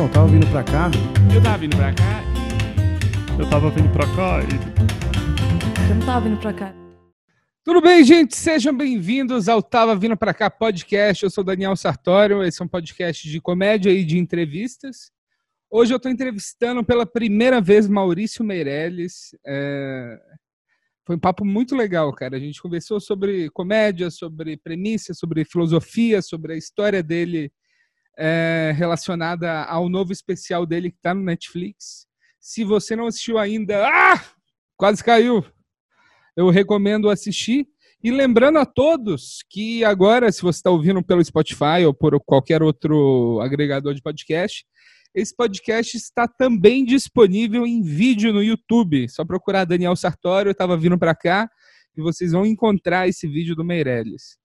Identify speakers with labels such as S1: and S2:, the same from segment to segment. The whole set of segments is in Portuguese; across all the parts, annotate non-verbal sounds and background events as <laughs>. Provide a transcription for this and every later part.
S1: Não, tava vindo pra cá.
S2: Eu tava vindo pra cá. Eu tava vindo pra cá e.
S3: Eu não tava vindo pra cá.
S4: Tudo bem, gente? Sejam bem-vindos ao Tava Vindo Pra Cá podcast. Eu sou Daniel Sartório, esse é um podcast de comédia e de entrevistas. Hoje eu estou entrevistando pela primeira vez Maurício Meirelles. É... Foi um papo muito legal, cara. A gente conversou sobre comédia, sobre premissa, sobre filosofia, sobre a história dele é, relacionada ao novo especial dele que está no Netflix. Se você não assistiu ainda, ah! quase caiu. Eu recomendo assistir. E lembrando a todos que agora, se você está ouvindo pelo Spotify ou por qualquer outro agregador de podcast, esse podcast está também disponível em vídeo no YouTube. Só procurar Daniel Sartório, eu estava vindo para cá e vocês vão encontrar esse vídeo do Meirelles.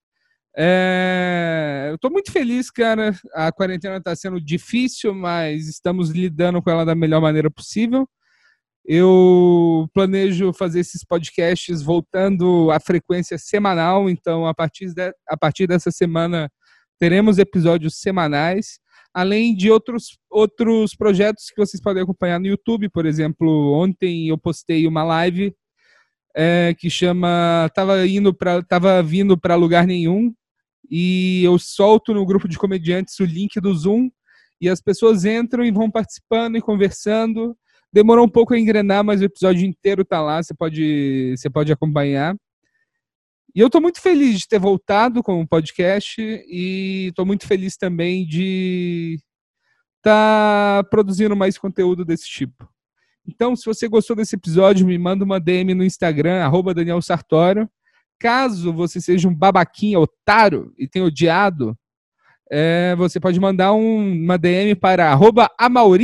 S4: É... Eu estou muito feliz, cara. A quarentena está sendo difícil, mas estamos lidando com ela da melhor maneira possível. Eu planejo fazer esses podcasts voltando à frequência semanal, então a partir, de, a partir dessa semana teremos episódios semanais, além de outros, outros projetos que vocês podem acompanhar no YouTube. Por exemplo, ontem eu postei uma live é, que chama Tava indo para tava vindo para lugar nenhum e eu solto no grupo de comediantes o link do Zoom e as pessoas entram e vão participando e conversando Demorou um pouco a engrenar, mas o episódio inteiro tá lá, você pode, você pode acompanhar. E eu tô muito feliz de ter voltado com o podcast e tô muito feliz também de estar tá produzindo mais conteúdo desse tipo. Então, se você gostou desse episódio, me manda uma DM no Instagram, arroba Daniel Sartório. Caso você seja um babaquinha, otário e tenha odiado, é, você pode mandar um, uma DM para arroba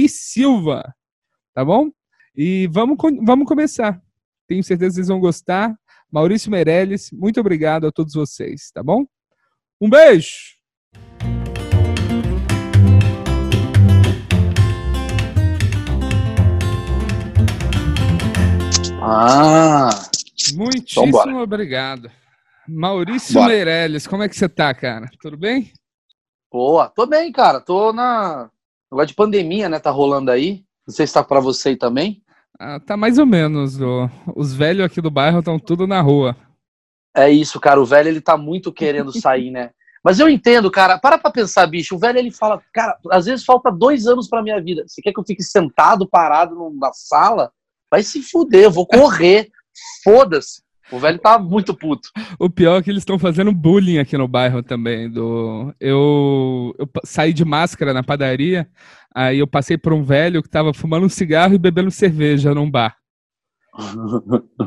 S4: Silva tá bom? E vamos, vamos começar. Tenho certeza que vocês vão gostar. Maurício Meirelles, muito obrigado a todos vocês, tá bom? Um beijo!
S5: Ah!
S4: Muitíssimo então, obrigado. Maurício bora. Meirelles, como é que você tá, cara? Tudo bem?
S5: Boa, tô bem, cara. Tô na. Negócio de pandemia, né? Tá rolando aí. Não sei se tá para você aí também.
S4: Ah, tá mais ou menos. O, os velhos aqui do bairro estão tudo na rua.
S5: É isso, cara. O velho ele tá muito querendo <laughs> sair, né? Mas eu entendo, cara. Para pra pensar, bicho. O velho ele fala, cara, às vezes falta dois anos pra minha vida. Você quer que eu fique sentado, parado na sala? Vai se fuder, eu vou correr. Foda-se. O velho tá muito puto.
S4: O pior é que eles estão fazendo bullying aqui no bairro também. Do... Eu... eu saí de máscara na padaria, aí eu passei por um velho que tava fumando um cigarro e bebendo cerveja num bar.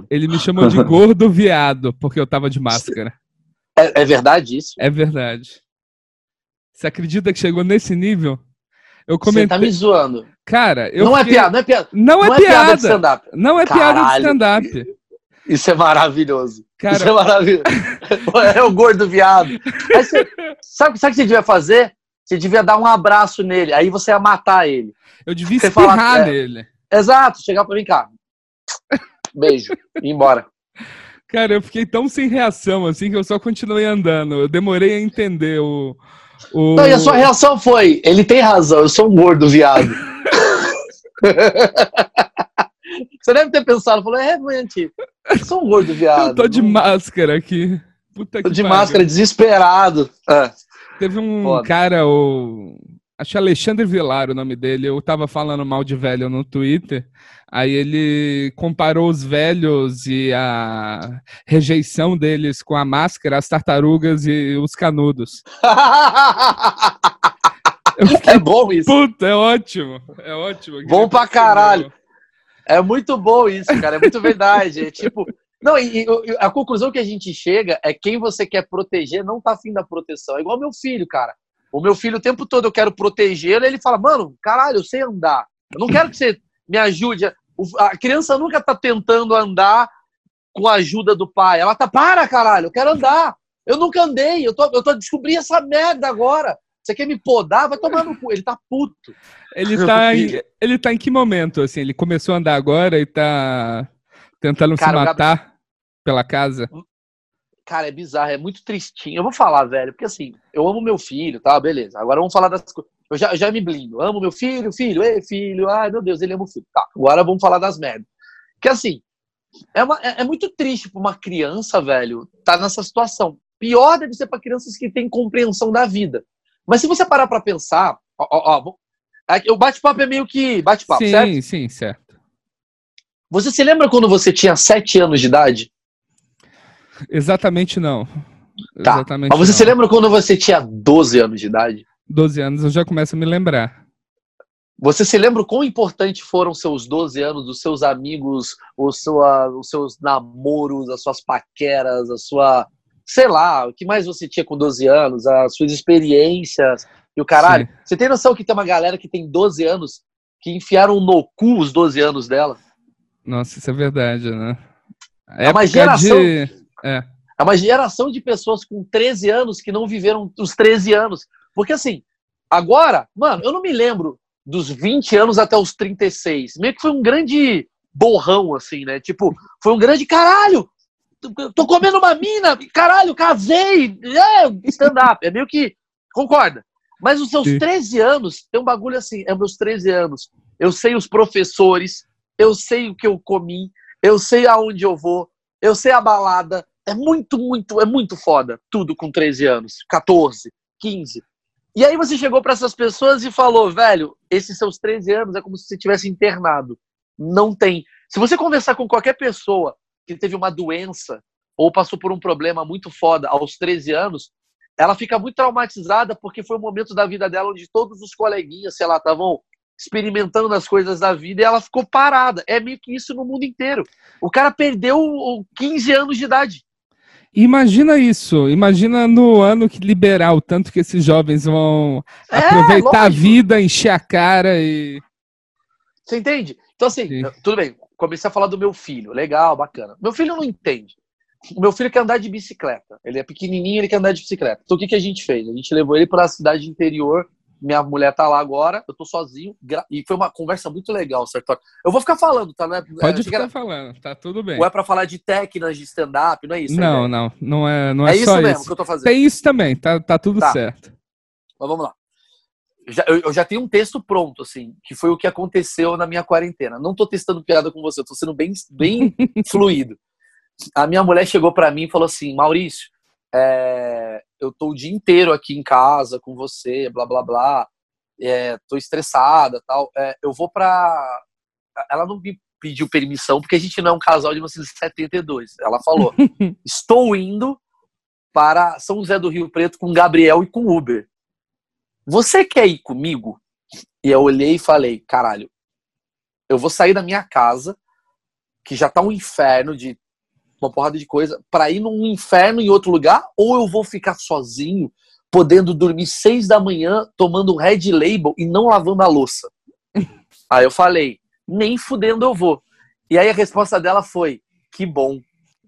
S4: Ele me chamou de <laughs> gordo viado, porque eu tava de máscara.
S5: É, é verdade isso?
S4: É verdade. Você acredita que chegou nesse nível? Eu comentei... Você
S5: tá me zoando.
S4: Cara, eu.
S5: Não é fiquei... é piada, não é piada.
S4: Não, não é, é piada. piada de stand-up. Não é Caralho. piada de stand-up.
S5: Isso é maravilhoso. Cara... Isso é maravilhoso. é o gordo viado. Você, sabe, sabe o que você devia fazer? Você devia dar um abraço nele, aí você ia matar ele.
S4: Eu devia você espirrar falar, é, nele.
S5: Exato, chegar pra mim cá. Beijo, e ir embora.
S4: Cara, eu fiquei tão sem reação assim que eu só continuei andando. Eu demorei a entender o. o...
S5: Não, e a sua reação foi: ele tem razão, eu sou um gordo viado. <laughs> Você deve ter pensado, falou, é, realmente, eu sou um gordo viado.
S4: Eu tô de máscara aqui. Puta
S5: tô de pariu. máscara, desesperado. É.
S4: Teve um Foda. cara, o. Acho que Alexandre Vilar o nome dele. Eu tava falando mal de velho no Twitter. Aí ele comparou os velhos e a rejeição deles com a máscara, as tartarugas e os canudos.
S5: Fiquei, <laughs> é bom isso.
S4: Puta, é ótimo. É ótimo.
S5: Bom pra caralho. É muito bom isso, cara. É muito verdade. É tipo. Não, e, e, a conclusão que a gente chega é quem você quer proteger não tá afim da proteção. É igual meu filho, cara. O meu filho o tempo todo eu quero proteger, ele fala, mano, caralho, eu sei andar. Eu não quero que você me ajude. A criança nunca tá tentando andar com a ajuda do pai. Ela tá, para, caralho, eu quero andar. Eu nunca andei, eu tô, eu tô descobrindo essa merda agora. Você quer me podar? Vai tomar no cu. Ele tá puto.
S4: Ele <laughs> tá, em, ele tá em que momento, assim? Ele começou a andar agora e tá tentando Cara, se matar Gabriel... pela casa?
S5: Cara, é bizarro, é muito tristinho. Eu vou falar, velho, porque assim, eu amo meu filho, tá? Beleza. Agora vamos falar das coisas. Eu já, já me blindo. Amo meu filho, filho, ei, filho, ai meu Deus, ele ama o filho. Tá, agora vamos falar das merdas. Que assim, é, uma, é, é muito triste pra uma criança, velho, tá nessa situação. Pior deve ser para crianças que têm compreensão da vida. Mas se você parar pra pensar, ó, ó, ó o bate-papo é meio que bate-papo, certo?
S4: Sim, sim, certo.
S5: Você se lembra quando você tinha 7 anos de idade?
S4: Exatamente não.
S5: Tá.
S4: Exatamente
S5: Mas você
S4: não.
S5: se lembra quando você tinha 12 anos de idade?
S4: 12 anos eu já começo a me lembrar.
S5: Você se lembra o quão importante foram seus 12 anos, os seus amigos, os, sua, os seus namoros, as suas paqueras, a sua. Sei lá, o que mais você tinha com 12 anos, as suas experiências e o caralho.
S4: Sim.
S5: Você tem noção que tem uma galera que tem 12 anos que enfiaram no cu os 12 anos dela?
S4: Nossa, isso é verdade, né?
S5: É uma geração.
S4: de- É.
S5: É uma geração de pessoas com 13 anos que não viveram os 13 anos. Porque assim, agora, mano, eu não me lembro dos 20 anos até os 36. Meio que foi um grande borrão, assim, né? Tipo, foi um grande caralho! Tô comendo uma mina, caralho, casei! É, stand-up. É meio que. Concorda? Mas os seus
S4: Sim.
S5: 13 anos, tem um bagulho assim, é meus 13 anos. Eu sei os professores, eu sei o que eu comi, eu sei aonde eu vou, eu sei a balada. É muito, muito, é muito foda. Tudo com 13 anos, 14, 15. E aí você chegou para essas pessoas e falou, velho, esses seus 13 anos é como se você tivesse internado. Não tem. Se você conversar com qualquer pessoa que teve uma doença ou passou por um problema muito foda aos 13 anos, ela fica muito traumatizada porque foi um momento da vida dela onde todos os coleguinhas, sei lá, estavam experimentando as coisas da vida e ela ficou parada. É meio que isso no mundo inteiro. O cara perdeu o 15 anos de idade.
S4: Imagina isso, imagina no ano que liberar o tanto que esses jovens vão
S5: É,
S4: aproveitar a
S5: lógico.
S4: vida, encher a cara e.
S5: Você entende? Então, assim,
S4: Sim.
S5: tudo bem, comecei a falar do meu filho, legal, bacana. Meu filho não entende. O meu filho quer andar de bicicleta. Ele é pequenininho, ele quer andar de bicicleta. Então, o que, que a gente fez? A gente levou ele para a cidade interior. Minha mulher tá lá agora, eu tô sozinho. E foi uma conversa muito legal, certo? Eu vou ficar falando, tá? Não é,
S4: Pode ficar
S5: era-
S4: falando, tá tudo bem.
S5: Ou é pra falar de técnicas de stand-up, não é isso?
S4: Não,
S5: ideia?
S4: não, não é, não
S5: É,
S4: é,
S5: isso
S4: só
S5: mesmo
S4: isso.
S5: que eu tô fazendo.
S4: Tem isso também, tá, tá tudo
S5: Tá.
S4: certo.
S5: Mas vamos lá. Já- eu, eu já tenho um texto pronto, assim, que foi o que aconteceu na minha quarentena. Não tô testando piada com você, eu tô sendo bem, bem <laughs> fluido. A minha mulher chegou pra mim e falou assim: Maurício, é, eu tô o dia inteiro aqui em casa com você, blá blá blá, é, tô estressada tal. é, eu vou pra. Ela não me pediu permissão, porque a gente não é um casal de 1972. Ela falou: <laughs> estou indo para São José do Rio Preto com Gabriel e com Uber. Você quer ir comigo? E eu olhei e falei, caralho, eu vou sair da minha casa, que já tá um inferno de uma porrada de coisa, para ir num inferno em outro lugar, ou eu vou ficar sozinho, podendo dormir seis da manhã, tomando um Red Label e não lavando a louça. <laughs> Aí eu falei, nem fudendo eu vou. E aí a resposta dela foi, que bom.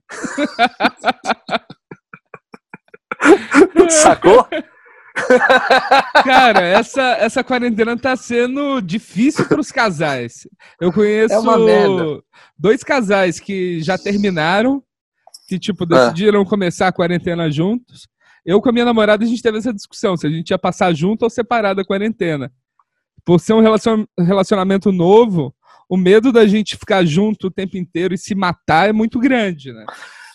S5: <laughs> Sacou? <laughs>
S4: Cara, essa, essa quarentena tá sendo difícil para os casais. Eu conheço
S5: É uma merda.
S4: dois casais que já terminaram, que, tipo,
S5: Ah.
S4: decidiram começar a quarentena juntos. Eu com a minha namorada, a gente teve essa discussão, se a gente ia passar junto ou separado a quarentena. Por ser um relacion- relacionamento novo, o medo da gente ficar junto o tempo inteiro e se matar é muito grande, né?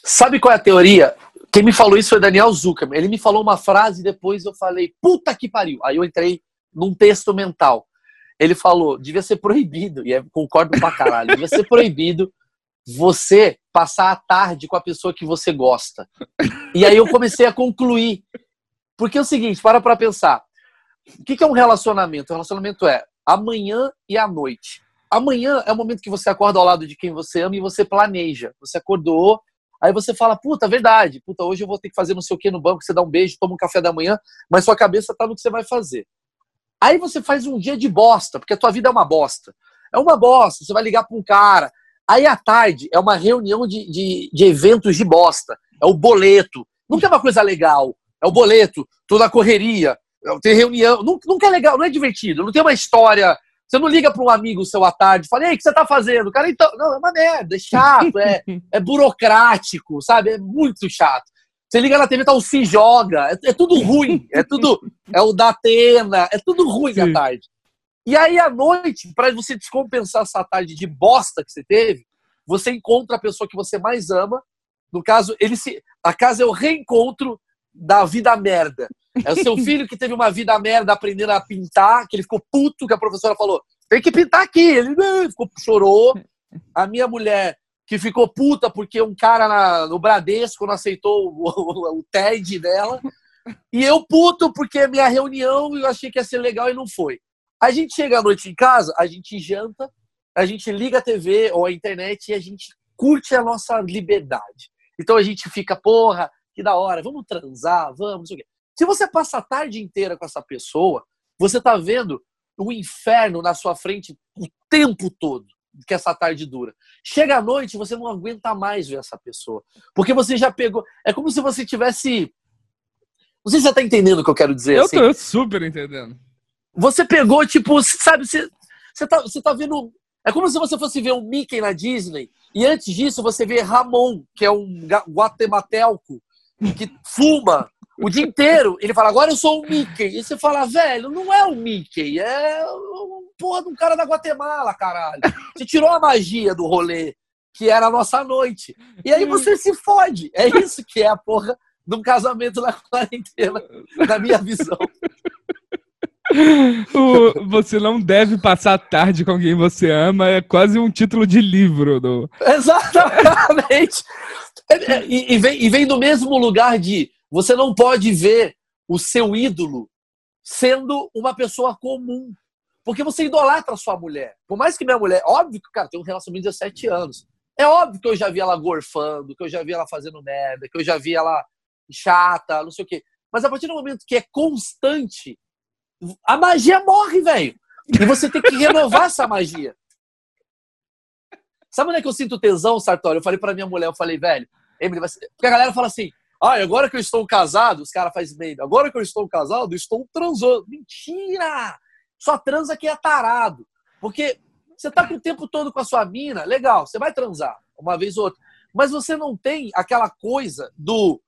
S5: Sabe qual é a teoria? Quem me falou isso foi o Daniel Zuckerman. Ele me falou uma frase e depois eu falei, puta que pariu. Aí eu entrei num texto mental. Ele falou, devia ser proibido, e eu concordo pra caralho, devia ser proibido você passar a tarde com a pessoa que você gosta. E aí eu comecei a concluir. Porque é o seguinte, para pra pensar. O que é um relacionamento? Um relacionamento é amanhã e à noite. Amanhã é o momento que você acorda ao lado de quem você ama e você planeja. Você acordou, Aí você fala, puta, verdade, puta, hoje eu vou ter que fazer não sei o que no banco, você dá um beijo, toma um café da manhã, mas sua cabeça tá no que você vai fazer. Aí você faz um dia de bosta, porque a tua vida é uma bosta. É uma bosta, você vai ligar pra um cara. Aí à tarde é uma reunião de, de, de eventos de bosta. É o boleto. Nunca é uma coisa legal. É o boleto, toda a correria, tem reunião. Nunca, nunca é legal, não é divertido, não tem uma história. Você não liga para um amigo seu à tarde e fala, ei, o que você tá fazendo? O cara, então, não, é uma merda, é chato, é, <laughs> é burocrático, sabe? É muito chato. Você liga na TV, tá o Se Joga. É, é tudo ruim. É tudo. É o da Atena. É tudo ruim Sim. à tarde. E aí, à noite, para você descompensar essa tarde de bosta que você teve, você encontra a pessoa que você mais ama. No caso, ele se. A casa é o reencontro da vida merda. É o seu filho que teve uma vida merda aprendendo a pintar, que ele ficou puto, que a professora falou: tem que pintar aqui. Ele ficou, chorou. A minha mulher, que ficou puta porque um cara na, no Bradesco não aceitou o, o, o TED dela. E eu puto porque minha reunião eu achei que ia ser legal e não foi. A gente chega à noite em casa, a gente janta, a gente liga a TV ou a internet e a gente curte a nossa liberdade. Então a gente fica, porra, que da hora, vamos transar, vamos, não sei o quê. Se você passa a tarde inteira com essa pessoa, você tá vendo o inferno na sua frente o tempo todo que essa tarde dura. Chega à noite, você não aguenta mais ver essa pessoa. Porque você já pegou. É como se você tivesse. Não sei se você tá entendendo o que eu quero dizer.
S4: Eu
S5: assim.
S4: tô super entendendo.
S5: Você pegou, tipo, sabe, você, você, tá, você tá vendo. É como se você fosse ver um Mickey na Disney e antes disso você vê Ramon, que é um guatemateco que fuma o dia inteiro. Ele fala, agora eu sou o Mickey. E você fala, velho, não é o Mickey, é um porra de um cara da Guatemala, caralho. Você tirou a magia do rolê, que era a nossa noite. E aí você se fode. É isso que é a porra de um casamento na quarentena, na minha visão.
S4: O, você não deve passar tarde com quem você ama é quase um título de livro. Do...
S5: Exatamente. E, e, vem, e vem do mesmo lugar de você não pode ver o seu ídolo sendo uma pessoa comum. Porque você idolatra a sua mulher. Por mais que minha mulher. Óbvio que, cara, tem um relacionamento de 17 anos. É óbvio que eu já vi ela gorfando, que eu já vi ela fazendo merda, que eu já vi ela chata, não sei o quê. Mas a partir do momento que é constante, a magia morre, velho. E você tem que renovar essa magia. Sabe onde é que eu sinto tesão, Sartori? Eu falei pra minha mulher, eu falei, velho, Emily, porque a galera fala assim, ah, agora que eu estou casado, os caras fazem meme, agora que eu estou casado, estou transando. Mentira! Só transa quem é tarado. Porque você tá com o tempo todo com a sua mina, legal, você vai transar uma vez ou outra. Mas você não tem aquela coisa do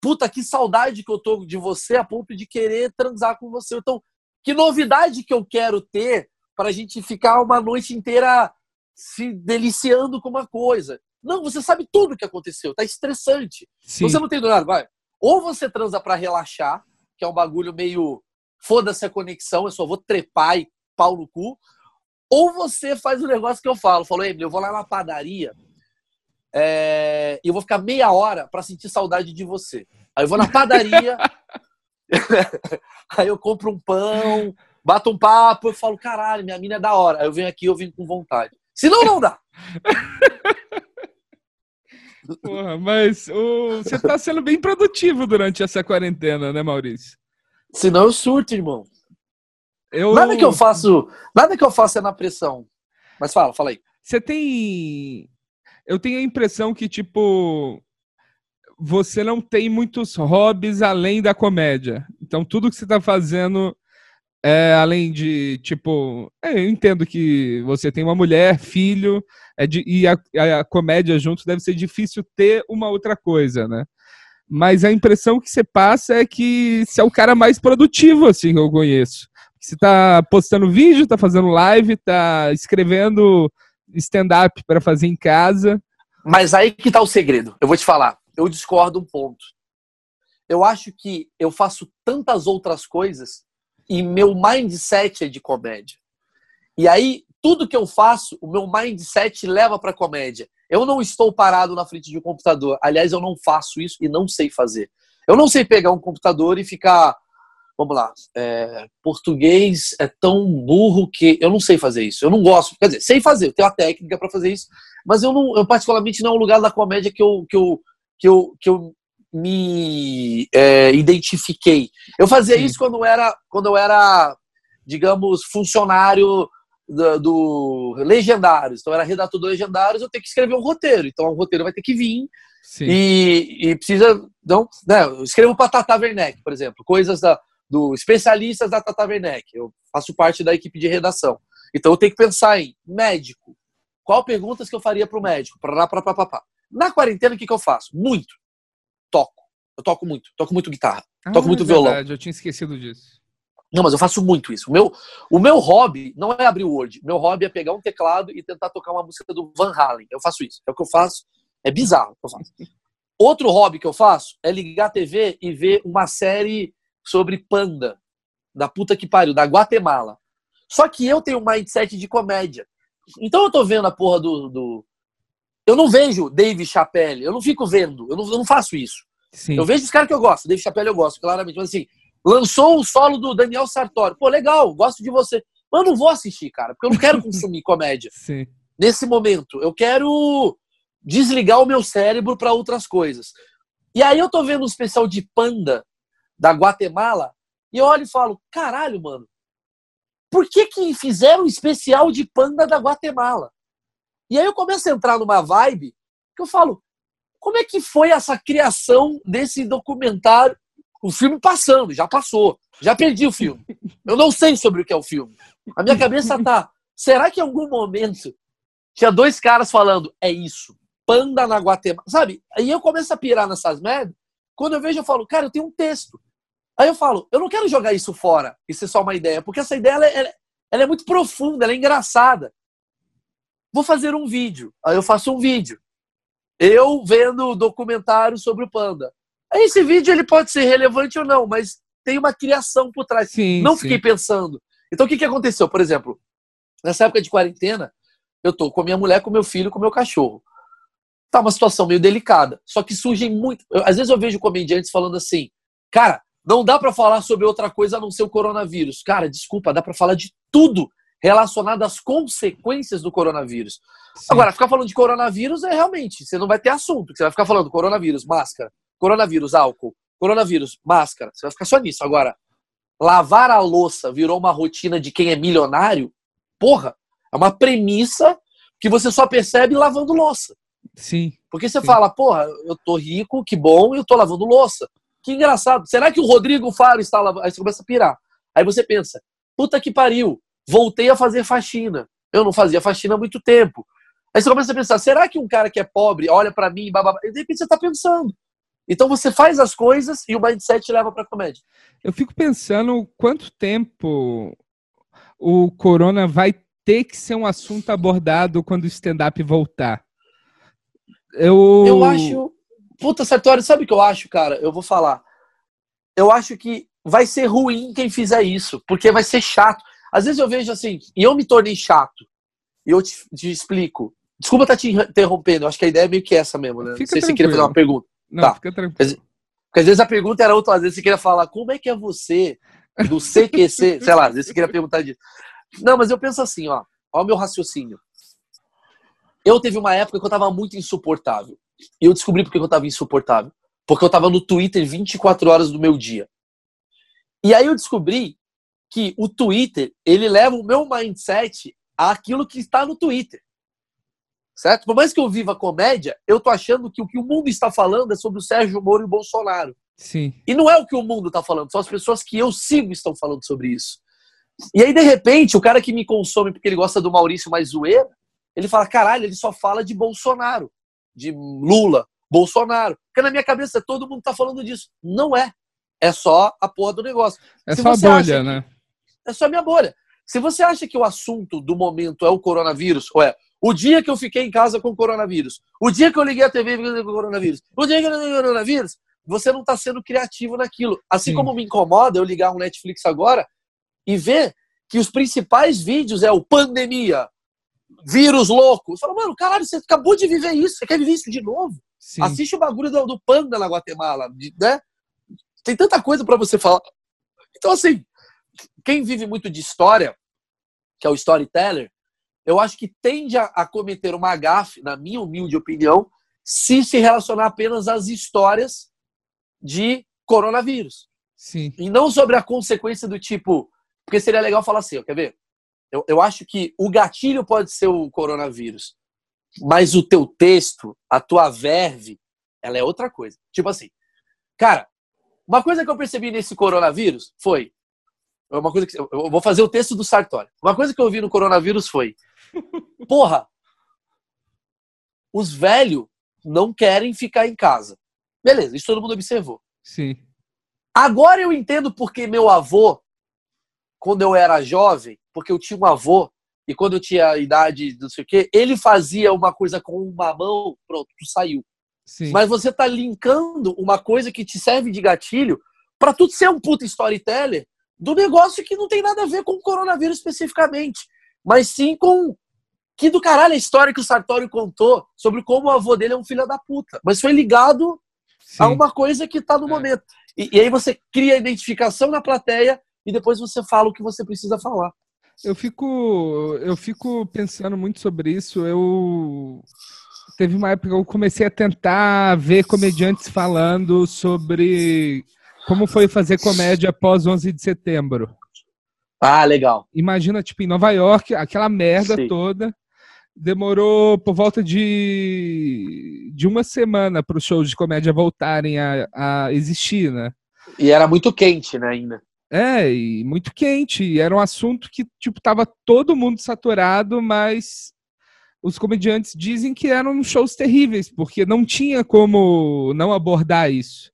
S5: puta, que saudade que eu tô de você a ponto de querer transar com você. Então, que novidade que eu quero ter para a gente ficar uma noite inteira se deliciando com uma coisa. Não, você sabe tudo o que aconteceu, tá estressante. Você não tem nada, vai. Ou você transa para relaxar, que é um bagulho meio foda-se a conexão, eu só vou trepar e pau no cu. Ou você faz o negócio que eu falo, falou, Emily, eu vou lá na padaria é, e eu vou ficar meia hora para sentir saudade de você. Aí eu vou na padaria, <laughs> aí eu compro um pão, bato um papo, eu falo, caralho, minha mina é da hora. Aí eu venho aqui, eu venho com vontade. Senão não dá. <laughs>
S4: Porra, mas o... você tá sendo bem produtivo durante essa quarentena, né, Maurício?
S5: Senão eu surto, irmão. Eu... Nada que eu faço, nada que eu faço é na pressão. Mas fala, fala aí.
S4: Você tem. Eu tenho a impressão que, tipo, você não tem muitos hobbies além da comédia. Então, tudo que você tá fazendo é, além de, tipo, é, eu entendo que você tem uma mulher, filho, é de, e a, a, comédia junto deve ser difícil ter uma outra coisa, né? Mas a impressão que você passa é que você é o cara mais produtivo, assim, que eu conheço. Você tá postando vídeo, tá fazendo live, tá escrevendo stand-up para fazer em casa.
S5: Mas aí que tá o segredo. Eu vou te falar. Eu discordo um ponto. Eu acho que eu faço tantas outras coisas e meu mindset é de comédia. E aí, tudo que eu faço, o meu mindset leva para comédia. Eu não estou parado na frente de um computador. Aliás, eu não faço isso e não sei fazer. Eu não sei pegar um computador e ficar. Vamos lá. É, português é tão burro que eu não sei fazer isso. Eu não gosto. Quer dizer, sei fazer, eu tenho a técnica para fazer isso, mas eu não, eu particularmente não é o lugar da comédia que eu, que eu, que eu, que eu me é, identifiquei. Eu fazia Sim. isso quando eu era, quando eu era, digamos, funcionário do, do Legendários. Então, eu era redator do Legendários, eu tenho que escrever um roteiro. Então, o roteiro vai ter que vir e, e, precisa. Não, né, eu escrevo para Tata Werneck, por exemplo, coisas da, do especialistas da Tata Werneck. Eu faço parte da equipe de redação. Então, eu tenho que pensar em médico. Qual perguntas que eu faria para o médico? Pra, pra, pra, pra, pra. Na quarentena, o que, que eu faço? Muito toco. Eu toco muito, toco muito guitarra, ah, toco muito é violão. Verdade,
S4: eu tinha esquecido disso.
S5: Não, mas eu faço muito isso. O meu, o meu hobby não é abrir o Word. Meu hobby é pegar um teclado e tentar tocar uma música do Van Halen. Eu faço isso. É o que eu faço. É bizarro o que eu faço. <laughs> Outro hobby que eu faço é ligar a TV e ver uma série sobre panda. Da puta que pariu, da Guatemala. Só que eu tenho um mindset de comédia. Então eu tô vendo a porra do. do... Eu não vejo Dave Chappelle, eu não fico vendo, eu não, eu não faço isso. Sim. Eu vejo os caras que eu gosto, Dave Chappelle eu gosto, claramente. Mas assim, lançou o solo do Daniel Sartori. Pô, legal, gosto de você. Mas eu não vou assistir, cara, porque eu não quero consumir <laughs> comédia.
S4: Sim.
S5: Nesse momento, eu quero desligar o meu cérebro para outras coisas. E aí eu tô vendo um especial de panda da Guatemala e eu olho e falo, caralho, mano, por que, que fizeram um especial de panda da Guatemala? E aí eu começo a entrar numa vibe que eu falo, como é que foi essa criação desse documentário? O filme passando, já passou. Já perdi o filme. Eu não sei sobre o que é o filme. A minha cabeça tá. Será que em algum momento tinha dois caras falando, é isso, panda na Guatemala? Sabe? Aí eu começo a pirar nessas merdas. Quando eu vejo, eu falo, cara, eu tenho um texto. Aí eu falo, eu não quero jogar isso fora, isso é só uma ideia, porque essa ideia ela, ela, ela é muito profunda, ela é engraçada. Vou fazer um vídeo. Aí eu faço um vídeo. Eu vendo documentário sobre o panda. Esse vídeo ele pode ser relevante ou não, mas tem uma criação por trás.
S4: Sim,
S5: não
S4: sim.
S5: fiquei pensando. Então o que, que aconteceu? Por exemplo, nessa época de quarentena, eu tô com a minha mulher, com meu filho, com meu cachorro. Tá uma situação meio delicada. Só que surgem muito. Eu, às vezes eu vejo comediantes falando assim, cara, não dá para falar sobre outra coisa a não ser o coronavírus. Cara, desculpa, dá para falar de tudo relacionado às consequências do coronavírus. Sim. Agora, ficar falando de coronavírus é realmente, você não vai ter assunto. Você vai ficar falando coronavírus, máscara, coronavírus, álcool, coronavírus, máscara. Você vai ficar só nisso. Agora, lavar a louça virou uma rotina de quem é milionário? Porra, é uma premissa que você só percebe lavando louça.
S4: Sim.
S5: Porque você
S4: sim.
S5: fala, porra, eu tô rico, que bom, eu tô lavando louça. Que engraçado. Será que o Rodrigo Faro está lavando? Aí você começa a pirar. Aí você pensa, puta que pariu, voltei a fazer faxina. Eu não fazia faxina há muito tempo. Aí você começa a pensar, será que um cara que é pobre olha para mim e de repente você tá pensando. Então você faz as coisas e o mindset leva pra comédia.
S4: Eu fico pensando quanto tempo o corona vai ter que ser um assunto abordado quando o stand-up voltar. Eu...
S5: eu acho Puta, Sartori, sabe o que eu acho, cara? Eu vou falar. Eu acho que vai ser ruim quem fizer isso, porque vai ser chato. Às vezes eu vejo assim, e eu me tornei chato. E eu te, te explico. Desculpa estar tá te interrompendo, acho que a ideia é meio que essa mesmo, né?
S4: Fica
S5: Não sei
S4: se
S5: você queria fazer uma pergunta.
S4: Não,
S5: tá.
S4: fica tranquilo.
S5: Porque às vezes a pergunta era outra, às vezes você queria falar, como é que é você do CQC? <laughs> sei lá, às vezes você queria perguntar disso. Não, mas eu penso assim, ó. Olha o meu raciocínio. Eu teve uma época que eu tava muito insuportável. E eu descobri porque eu estava insuportável. Porque eu estava no Twitter 24 horas do meu dia. E aí eu descobri que o Twitter, ele leva o meu mindset àquilo que está no Twitter. Certo? Por mais que eu viva comédia, eu tô achando que o que o mundo está falando é sobre o Sérgio Moro e o Bolsonaro.
S4: Sim.
S5: E não é o que o mundo está falando, são as pessoas que eu sigo estão falando sobre isso. E aí, de repente, o cara que me consome porque ele gosta do Maurício mais zoeira, ele fala: caralho, ele só fala de Bolsonaro de Lula, Bolsonaro. Porque na minha cabeça todo mundo tá falando disso. Não é. É só a porra do negócio.
S4: É Se só a bolha, né?
S5: É só minha bolha. Se você acha que o assunto do momento é o coronavírus, ou é o dia que eu fiquei em casa com o coronavírus, o dia que eu liguei a TV com o coronavírus, o dia que eu liguei o coronavírus, você não está sendo criativo naquilo. Assim Sim. como me incomoda eu ligar um Netflix agora e ver que os principais vídeos é o pandemia, vírus louco. Você fala, mano, caralho, você acabou de viver isso, você quer viver isso de novo? Sim. Assiste o bagulho do, do panda na Guatemala, né? Tem tanta coisa para você falar. Então, assim, quem vive muito de história, que é o storyteller, eu acho que tende a, a cometer uma gafe, na minha humilde opinião, se se relacionar apenas às histórias de coronavírus.
S4: Sim.
S5: E não sobre a consequência do tipo. Porque seria legal falar assim, ó, quer ver? Eu, eu acho que o gatilho pode ser o coronavírus, mas o teu texto, a tua verve, ela é outra coisa. Tipo assim, cara, uma coisa que eu percebi nesse coronavírus foi uma coisa que eu vou fazer o texto do Sartori. Uma coisa que eu vi no coronavírus foi, <laughs> porra, os velhos não querem ficar em casa. Beleza, isso todo mundo observou.
S4: Sim.
S5: Agora eu entendo porque meu avô, quando eu era jovem, porque eu tinha um avô, e quando eu tinha a idade, não sei o quê, ele fazia uma coisa com uma mão, pronto, tu saiu.
S4: Sim.
S5: Mas você tá linkando uma coisa que te serve de gatilho para tu ser um puta storyteller do negócio que não tem nada a ver com o coronavírus especificamente, mas sim com que do caralho a história que o Sartório contou sobre como o avô dele é um filho da puta. Mas foi ligado
S4: Sim.
S5: a uma coisa que tá no
S4: É.
S5: momento. E, e aí você cria a identificação na plateia e depois você fala o que você precisa falar.
S4: Eu fico, eu fico pensando muito sobre isso. Eu teve uma época que eu comecei a tentar ver comediantes falando sobre como foi fazer comédia após 11 de setembro.
S5: Ah, legal.
S4: Imagina, tipo, em Nova York, aquela merda
S5: Sim.
S4: toda. Demorou por volta de, de uma semana para os shows de comédia voltarem a, a existir, né?
S5: E era muito quente, né, ainda.
S4: É, e muito quente. E era um assunto que, tipo, tava todo mundo saturado, mas os comediantes dizem que eram shows terríveis, porque não tinha como não abordar isso.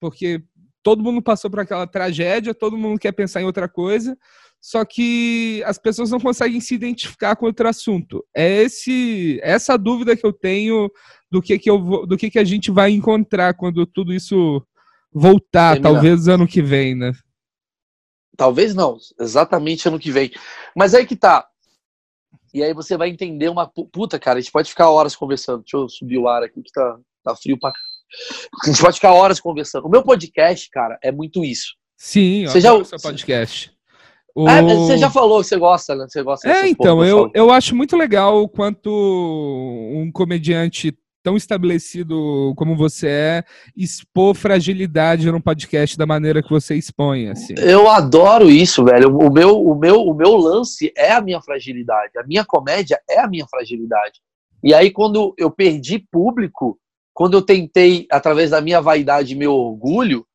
S4: Porque todo mundo passou por aquela tragédia, todo mundo quer pensar em outra coisa, só que as pessoas não conseguem se identificar com outro assunto. É esse, essa dúvida que eu tenho do que, que, eu vou, do que, que a gente vai encontrar quando tudo isso voltar,
S5: Terminar.
S4: talvez ano que vem, né?
S5: Talvez não, exatamente ano que vem. Mas aí que tá. E aí você vai entender uma. pu- Puta, cara, a gente pode ficar horas conversando. Deixa eu subir o ar aqui que tá, tá frio pra. A gente pode ficar horas conversando. O meu podcast, cara, é muito isso.
S4: Sim,
S5: Você
S4: eu
S5: já-
S4: adoro seu podcast. O-
S5: Ah, mas você já falou que você gosta, né? Você gosta
S4: É, então, eu, eu acho muito legal quanto um comediante tão estabelecido como você é, expor fragilidade no podcast da maneira que você expõe, assim.
S5: Eu adoro isso, velho. O meu, o, meu, o meu lance é a minha fragilidade. A minha comédia é a minha fragilidade. E aí, quando eu perdi público, quando eu tentei, através da minha vaidade e meu orgulho,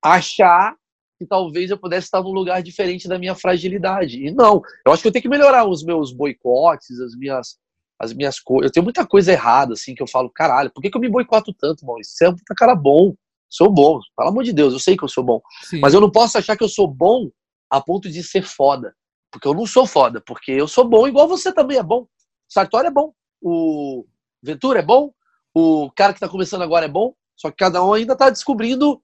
S5: achar que talvez eu pudesse estar num lugar diferente da minha fragilidade. E não. Eu acho que eu tenho que melhorar os meus boicotes, as minhas, as minhas coisas. Eu tenho muita coisa errada, assim, que eu falo, caralho, por que, que eu me boicoto tanto, Maurício? Você é um puta cara bom. Sou bom. Pelo amor de Deus, eu sei que eu sou bom.
S4: Sim.
S5: Mas eu não posso achar que eu sou bom a ponto de ser foda. Porque eu não sou foda, porque eu sou bom igual você também é bom. O Sartori é bom, o Ventura é bom, o cara que tá começando agora é bom, só que cada um ainda tá descobrindo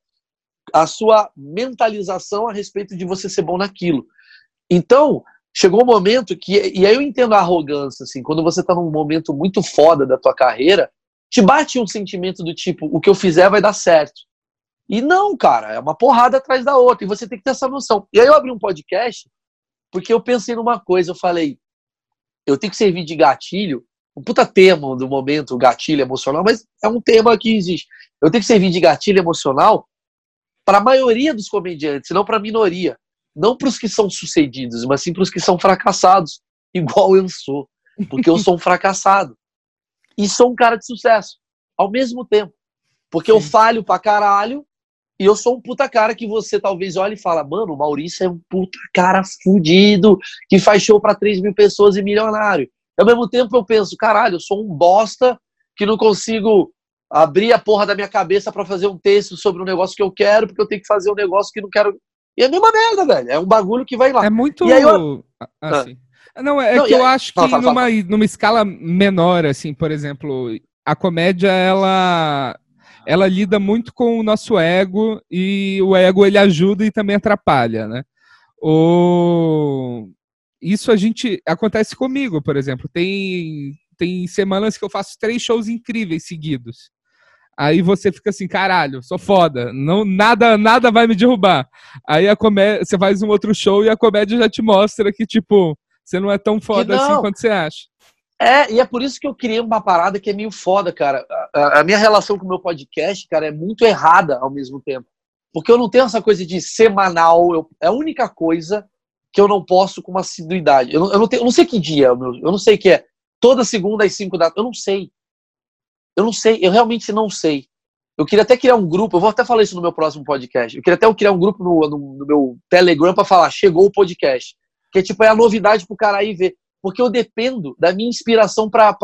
S5: a sua mentalização a respeito de você ser bom naquilo. Então, chegou um momento que, e aí eu entendo a arrogância, assim, quando você tá num momento muito foda da tua carreira, te bate um sentimento do tipo, o que eu fizer vai dar certo. E não, cara, é uma porrada atrás da outra. E você tem que ter essa noção. E aí eu abri um podcast porque eu pensei numa coisa. Eu falei, eu tenho que servir de gatilho. Um puta tema do momento, gatilho emocional, mas é um tema que existe. Eu tenho que servir de gatilho emocional para a maioria dos comediantes, não para a minoria. Não para os que são sucedidos, mas sim para os que são fracassados, <laughs> igual eu sou. Porque eu sou um fracassado. E sou um cara de sucesso, ao mesmo tempo. Porque eu falho pra caralho e eu sou um puta cara que você talvez olhe e fala, mano, o Maurício é um puta cara fudido, que faz show pra 3 mil pessoas e milionário. Ao mesmo tempo eu penso, caralho, eu sou um bosta que não consigo abrir a porra da minha cabeça pra fazer um texto sobre um negócio que eu quero, porque eu tenho que fazer um negócio que não quero. E é a mesma merda, velho. É um bagulho que vai lá.
S4: É muito.
S5: E aí eu-
S4: Ah, assim. Não, é
S5: Não,
S4: que eu
S5: aí-
S4: acho que
S5: Fala, fala,
S4: numa, numa escala menor, assim, por exemplo, a comédia, ela, ela lida muito com o nosso ego e o ego ele ajuda e também atrapalha, né? O... Isso a gente acontece comigo, por exemplo. Tem, tem semanas que eu faço três shows incríveis seguidos. Aí você fica assim, caralho, sou foda, não, nada, nada vai me derrubar. Aí a comédia, você faz um outro show e a comédia já te mostra que, tipo, você não é tão foda assim quanto você acha.
S5: É, e é por isso que eu criei uma parada que é meio foda, cara. A, a- a minha relação com o meu podcast, cara, é muito errada ao mesmo tempo. Porque eu não tenho essa coisa de semanal. eu- é a única coisa que eu não posso com uma assiduidade. Eu não, eu não, tenho, eu não sei que dia, é meu, eu não sei que é. Toda segunda às 5 da Eu não sei. Eu não sei, eu realmente não sei. Eu queria até criar um grupo, eu vou até falar isso no meu próximo podcast. Eu queria até criar um grupo no, no- no meu Telegram pra falar, chegou o podcast. Que tipo, é a novidade pro cara aí ver. Porque eu dependo da minha inspiração pra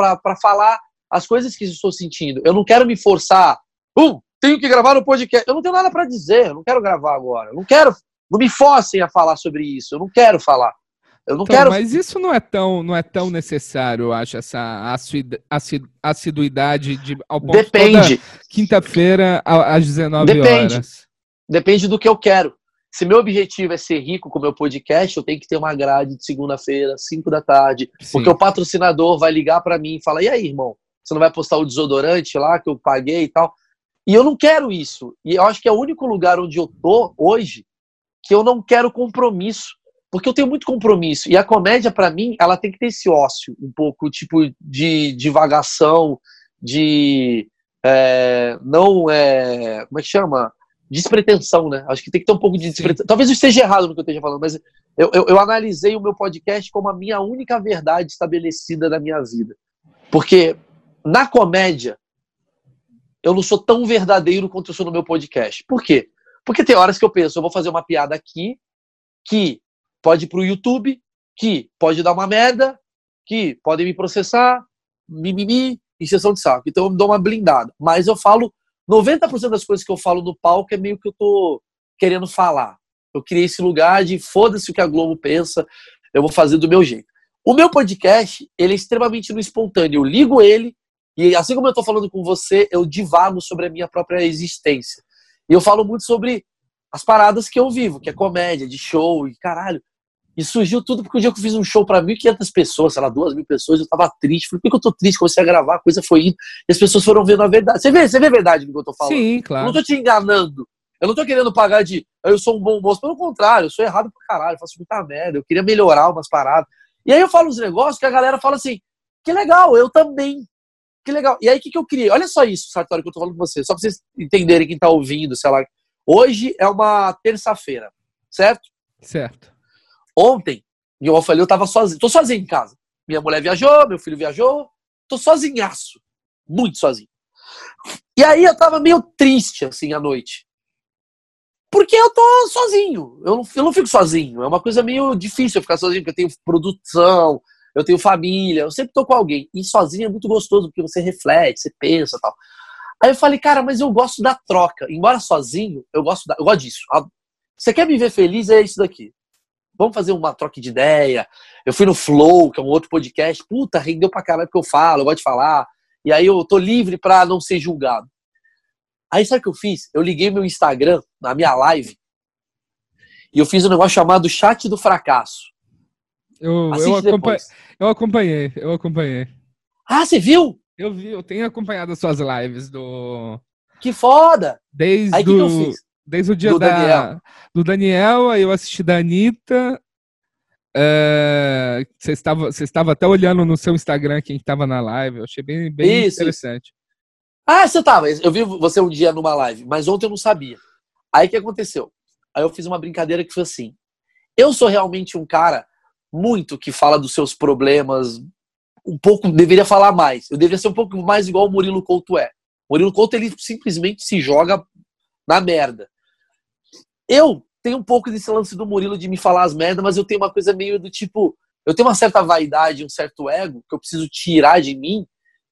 S5: falar as coisas que eu estou sentindo. Eu não quero me forçar. Um, tenho que gravar no podcast. Eu não tenho nada para dizer, eu não quero gravar agora. Eu não quero, não me forcem a falar sobre isso. Eu não quero falar. Eu não
S4: então,
S5: quero.
S4: Mas isso não é tão, não é tão necessário, eu acho, essa assiduidade de ao ponto
S5: Depende.
S4: Quinta-feira às 19
S5: Depende.
S4: horas.
S5: Depende do que eu quero. Se meu objetivo é ser rico com o meu podcast, eu tenho que ter uma grade de segunda-feira, 5 da tarde, Sim. porque o patrocinador vai ligar para mim e falar: "E aí, irmão, você não vai postar o desodorante lá que eu paguei e tal?" E eu não quero isso. E eu acho que é o único lugar onde eu tô hoje que eu não quero compromisso porque eu tenho muito compromisso. E a comédia, para mim, ela tem que ter esse ócio, um pouco, tipo, de divagação, de. É, não é. Como é que chama? Despretensão, né? Acho que tem que ter um pouco de despretensão. Talvez eu esteja errado no que eu esteja falando, mas eu, eu, eu analisei o meu podcast como a minha única verdade estabelecida na minha vida. Porque na comédia, eu não sou tão verdadeiro quanto eu sou no meu podcast. Por quê? Porque tem horas que eu penso, eu vou fazer uma piada aqui que pode ir para o YouTube, que pode dar uma merda, que podem me processar, mimimi, injeção de saco. Então eu me dou uma blindada. Mas eu falo, 90% das coisas que eu falo no palco é meio que eu tô querendo falar. Eu criei esse lugar de foda-se o que a Globo pensa, eu vou fazer do meu jeito. O meu podcast, ele é extremamente no espontâneo. Eu ligo ele e assim como eu estou falando com você, eu divago sobre a minha própria existência. E eu falo muito sobre as paradas que eu vivo, que é comédia, de show e caralho. E surgiu tudo porque o dia que eu fiz um show para 1.500 pessoas, sei lá, 2.000 pessoas, eu tava triste. Falei, por que eu tô triste? Comecei a gravar, a coisa foi indo. E as pessoas foram vendo a verdade. Você vê, você vê a verdade do que eu tô falando?
S4: Sim, claro.
S5: Eu não tô te enganando. Eu não tô querendo pagar de eu sou um bom moço. Pelo contrário, eu sou errado pra caralho. Eu faço muita merda. Eu queria melhorar umas paradas. E aí eu falo uns negócios que a galera fala assim: que legal, eu também. Que legal. E aí o que, que eu criei? Olha só isso, Sartori, que eu tô falando com vocês. Só pra vocês entenderem quem tá ouvindo, sei lá. Hoje é uma terça-feira, certo?
S4: Certo.
S5: Ontem eu falei, eu tava sozinho, tô sozinho em casa. Minha mulher viajou, meu filho viajou, tô sozinhaço, muito sozinho. E aí eu tava meio triste, assim, à noite. Porque eu tô sozinho, eu não, eu não fico sozinho, é uma coisa meio difícil eu ficar sozinho, porque eu tenho produção, eu tenho família, eu sempre tô com alguém. E sozinho é muito gostoso, porque você reflete, você pensa tal. Aí eu falei, cara, mas eu gosto da troca. Embora sozinho, eu gosto, da, eu gosto disso. Você quer me ver feliz? É isso daqui. Vamos fazer uma troca de ideia. Eu fui no Flow, que é um outro podcast. Puta, rendeu pra caralho porque eu falo, eu gosto de falar. E aí eu tô livre pra não ser julgado. Aí sabe o que eu fiz? Eu liguei meu Instagram na minha live e eu fiz um negócio chamado Chat do Fracasso.
S4: Eu, eu, acompanhei, eu acompanhei, eu acompanhei.
S5: Ah, você viu?
S4: Eu vi, eu tenho acompanhado as suas lives do.
S5: Que foda!
S4: Desde aí, que, que eu fiz? Desde o dia do da, Daniel. do Daniel, aí eu assisti da Anitta. É, você, estava, você estava até olhando no seu Instagram quem estava na live. Eu achei bem, bem isso, interessante. Isso.
S5: Ah, você estava. Eu vi você um dia numa live, mas ontem eu não sabia. Aí o que aconteceu? Aí eu fiz uma brincadeira que foi assim. Eu sou realmente um cara muito que fala dos seus problemas, um pouco, deveria falar mais. Eu deveria ser um pouco mais igual o Murilo Couto é. O Murilo Couto, ele simplesmente se joga na merda. Eu tenho um pouco desse lance do Murilo de me falar as merdas, mas eu tenho uma coisa meio do tipo. Eu tenho uma certa vaidade, um certo ego que eu preciso tirar de mim,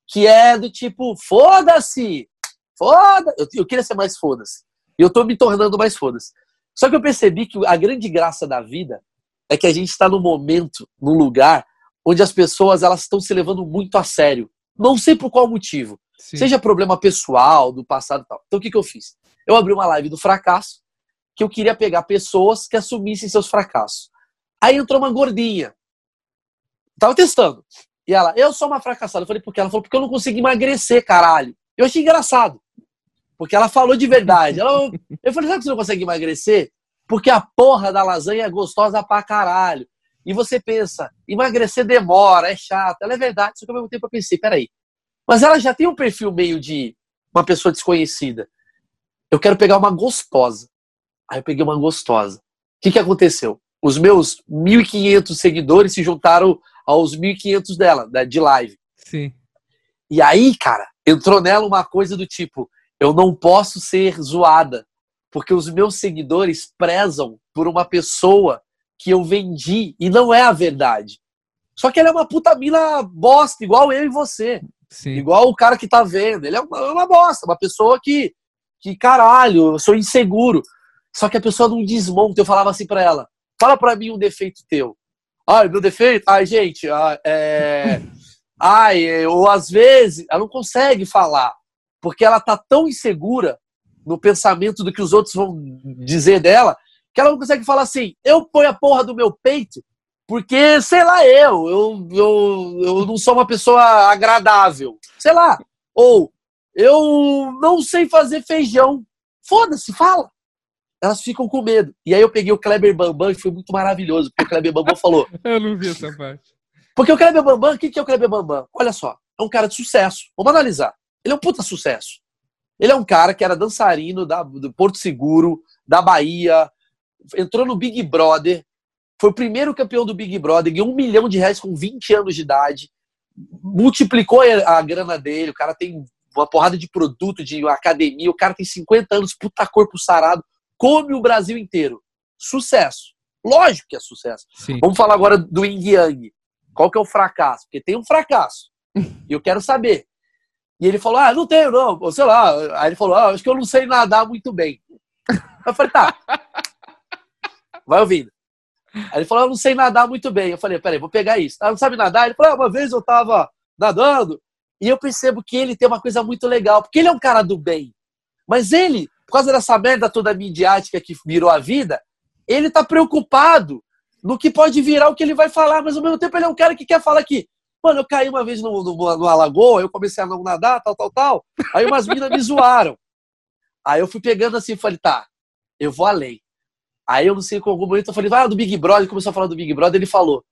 S5: que é do tipo, foda-se! Foda! Eu, eu queria ser mais foda-se. E eu tô me tornando mais foda-se. Só que eu percebi que a grande graça da vida é que a gente está no momento, num lugar, onde as pessoas elas estão se levando muito a sério. Não sei por qual motivo. Sim. Seja problema pessoal, do passado e tal. Então o que, que eu fiz? Eu abri uma live do fracasso que eu queria pegar pessoas que assumissem seus fracassos. Aí entrou uma gordinha. Tava testando. E ela, eu sou uma fracassada. Eu falei, por quê? Ela falou, porque eu não consigo emagrecer, caralho. Eu achei engraçado. Porque ela falou de verdade. Ela, eu falei, sabe que você não consegue emagrecer? Porque a porra da lasanha é gostosa pra caralho. E você pensa, emagrecer demora, é chato. Ela é verdade. Só que ao mesmo tempo eu pensei, peraí. Mas ela já tem um perfil meio de uma pessoa desconhecida. Eu quero pegar uma gostosa. Aí eu peguei uma gostosa. O que, que aconteceu? Os meus 1.500 seguidores se juntaram aos 1.500 dela, de live.
S4: Sim.
S5: E aí, cara, entrou nela uma coisa do tipo: eu não posso ser zoada, porque os meus seguidores prezam por uma pessoa que eu vendi e não é a verdade. Só que ela é uma puta mina bosta, igual eu e você. Sim. Igual o cara que tá vendo. Ele é uma, uma bosta, uma pessoa que que caralho, eu sou inseguro. Só que a pessoa não desmonta. Eu falava assim para ela: fala para mim um defeito teu. Ai, meu defeito? Ai, gente, é. Ai, ou às vezes ela não consegue falar, porque ela tá tão insegura no pensamento do que os outros vão dizer dela, que ela não consegue falar assim: eu ponho a porra do meu peito, porque, sei lá, eu, eu, eu, eu não sou uma pessoa agradável, sei lá. Ou eu não sei fazer feijão. Foda-se, fala. Elas ficam com medo. E aí eu peguei o Kleber Bambam e foi muito maravilhoso, porque o Kleber Bambam falou. <laughs>
S4: eu não vi essa parte.
S5: Porque o Kleber Bambam, o que é o Kleber Bambam? Olha só, é um cara de sucesso. Vamos analisar. Ele é um puta sucesso. Ele é um cara que era dançarino da, do Porto Seguro, da Bahia, entrou no Big Brother, foi o primeiro campeão do Big Brother, ganhou um milhão de reais com 20 anos de idade, multiplicou a grana dele, o cara tem uma porrada de produto, de academia, o cara tem 50 anos, puta corpo sarado, come o Brasil inteiro. Sucesso. Lógico que é sucesso. Sim. Vamos falar agora do Yin Yang. Qual que é o fracasso? Porque tem um fracasso. <laughs> E eu quero saber. E ele falou: Ah, não tenho, não. Ou sei lá. Aí ele falou: Ah, acho que eu não sei nadar muito bem. Eu falei: Tá. Vai ouvindo. Aí ele falou: Eu não sei nadar muito bem. Eu falei: Peraí, vou pegar isso. Ah, não sabe nadar? Ele falou: ah, Uma vez eu tava nadando e eu percebo que ele tem uma coisa muito legal, porque ele é um cara do bem. Mas ele, por causa dessa merda toda midiática que virou a vida, ele tá preocupado no que pode virar o que ele vai falar, mas ao mesmo tempo ele é um cara que quer falar que, mano, eu caí uma vez no, no, lagoa, eu comecei a não nadar, tal, tal, tal. Aí umas minas me zoaram. Aí eu fui pegando assim, falei, tá, eu vou além. Aí eu não sei, com algum momento eu falei, vai ah, do Big Brother, começou a falar do Big Brother, ele falou,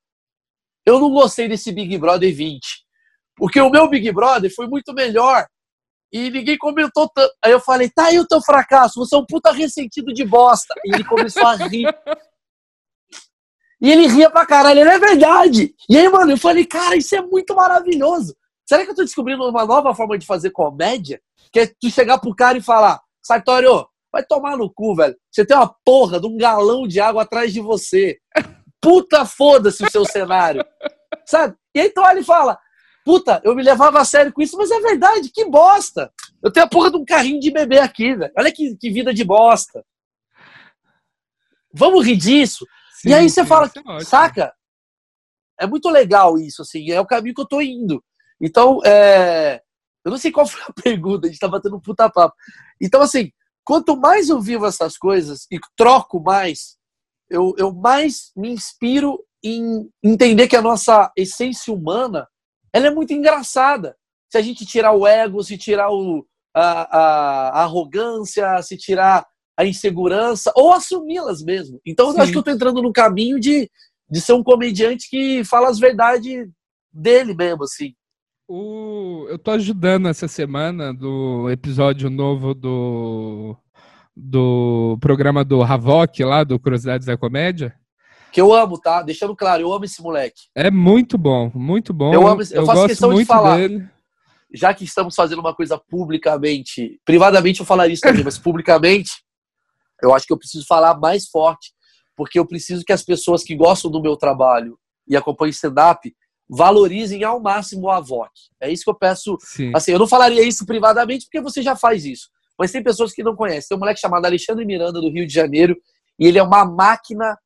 S5: eu não gostei desse Big Brother 20. Porque o meu Big Brother foi muito melhor. E ninguém comentou tanto. Aí eu falei, tá aí o teu fracasso, você é um puta ressentido de bosta. E ele começou a rir. E ele ria pra caralho, ele é verdade. E aí, mano, eu falei, cara, isso é muito maravilhoso. Será que eu tô descobrindo uma nova forma de fazer comédia? Que é tu chegar pro cara e falar, Sartório, vai tomar no cu, velho. Você tem uma porra de um galão de água atrás de você. Puta foda-se o seu cenário. Sabe? E aí então ele fala, Puta, eu me levava a sério com isso, mas é verdade, que bosta. Eu tenho a porra de um carrinho de bebê aqui, velho. Olha que, que vida de bosta. Vamos rir disso? Sim, e aí você sim, fala, é saca? É muito legal isso, assim, é o caminho que eu tô indo. Então, é... eu não sei qual <laughs> foi a pergunta, a gente tá batendo um puta papo. Então, assim, quanto mais eu vivo essas coisas e troco mais, eu, eu mais me inspiro em entender que a nossa essência humana ela é muito engraçada. Se a gente tirar o ego, se tirar o, a, a, a arrogância, se tirar a insegurança, ou assumi-las mesmo. Então, Sim. eu acho que eu estou entrando no caminho de, de ser um comediante que fala as verdades dele mesmo, assim.
S4: O... Eu tô ajudando essa semana do episódio novo do, do programa do Havok lá, do Curiosidades da Comédia.
S5: Que eu amo, tá? Deixando claro, eu amo esse moleque.
S4: É muito bom, muito bom.
S5: Eu, amo, eu, eu faço questão de falar. Dele. Já que estamos fazendo uma coisa publicamente, privadamente eu falaria isso também, mas publicamente, eu acho que eu preciso falar mais forte, porque eu preciso que as pessoas que gostam do meu trabalho e acompanham stand-up valorizem ao máximo a VOC. É isso que eu peço. Sim. Assim, eu não falaria isso privadamente, porque você já faz isso. Mas tem pessoas que não conhecem. Tem um moleque chamado Alexandre Miranda, do Rio de Janeiro, e ele é uma máquina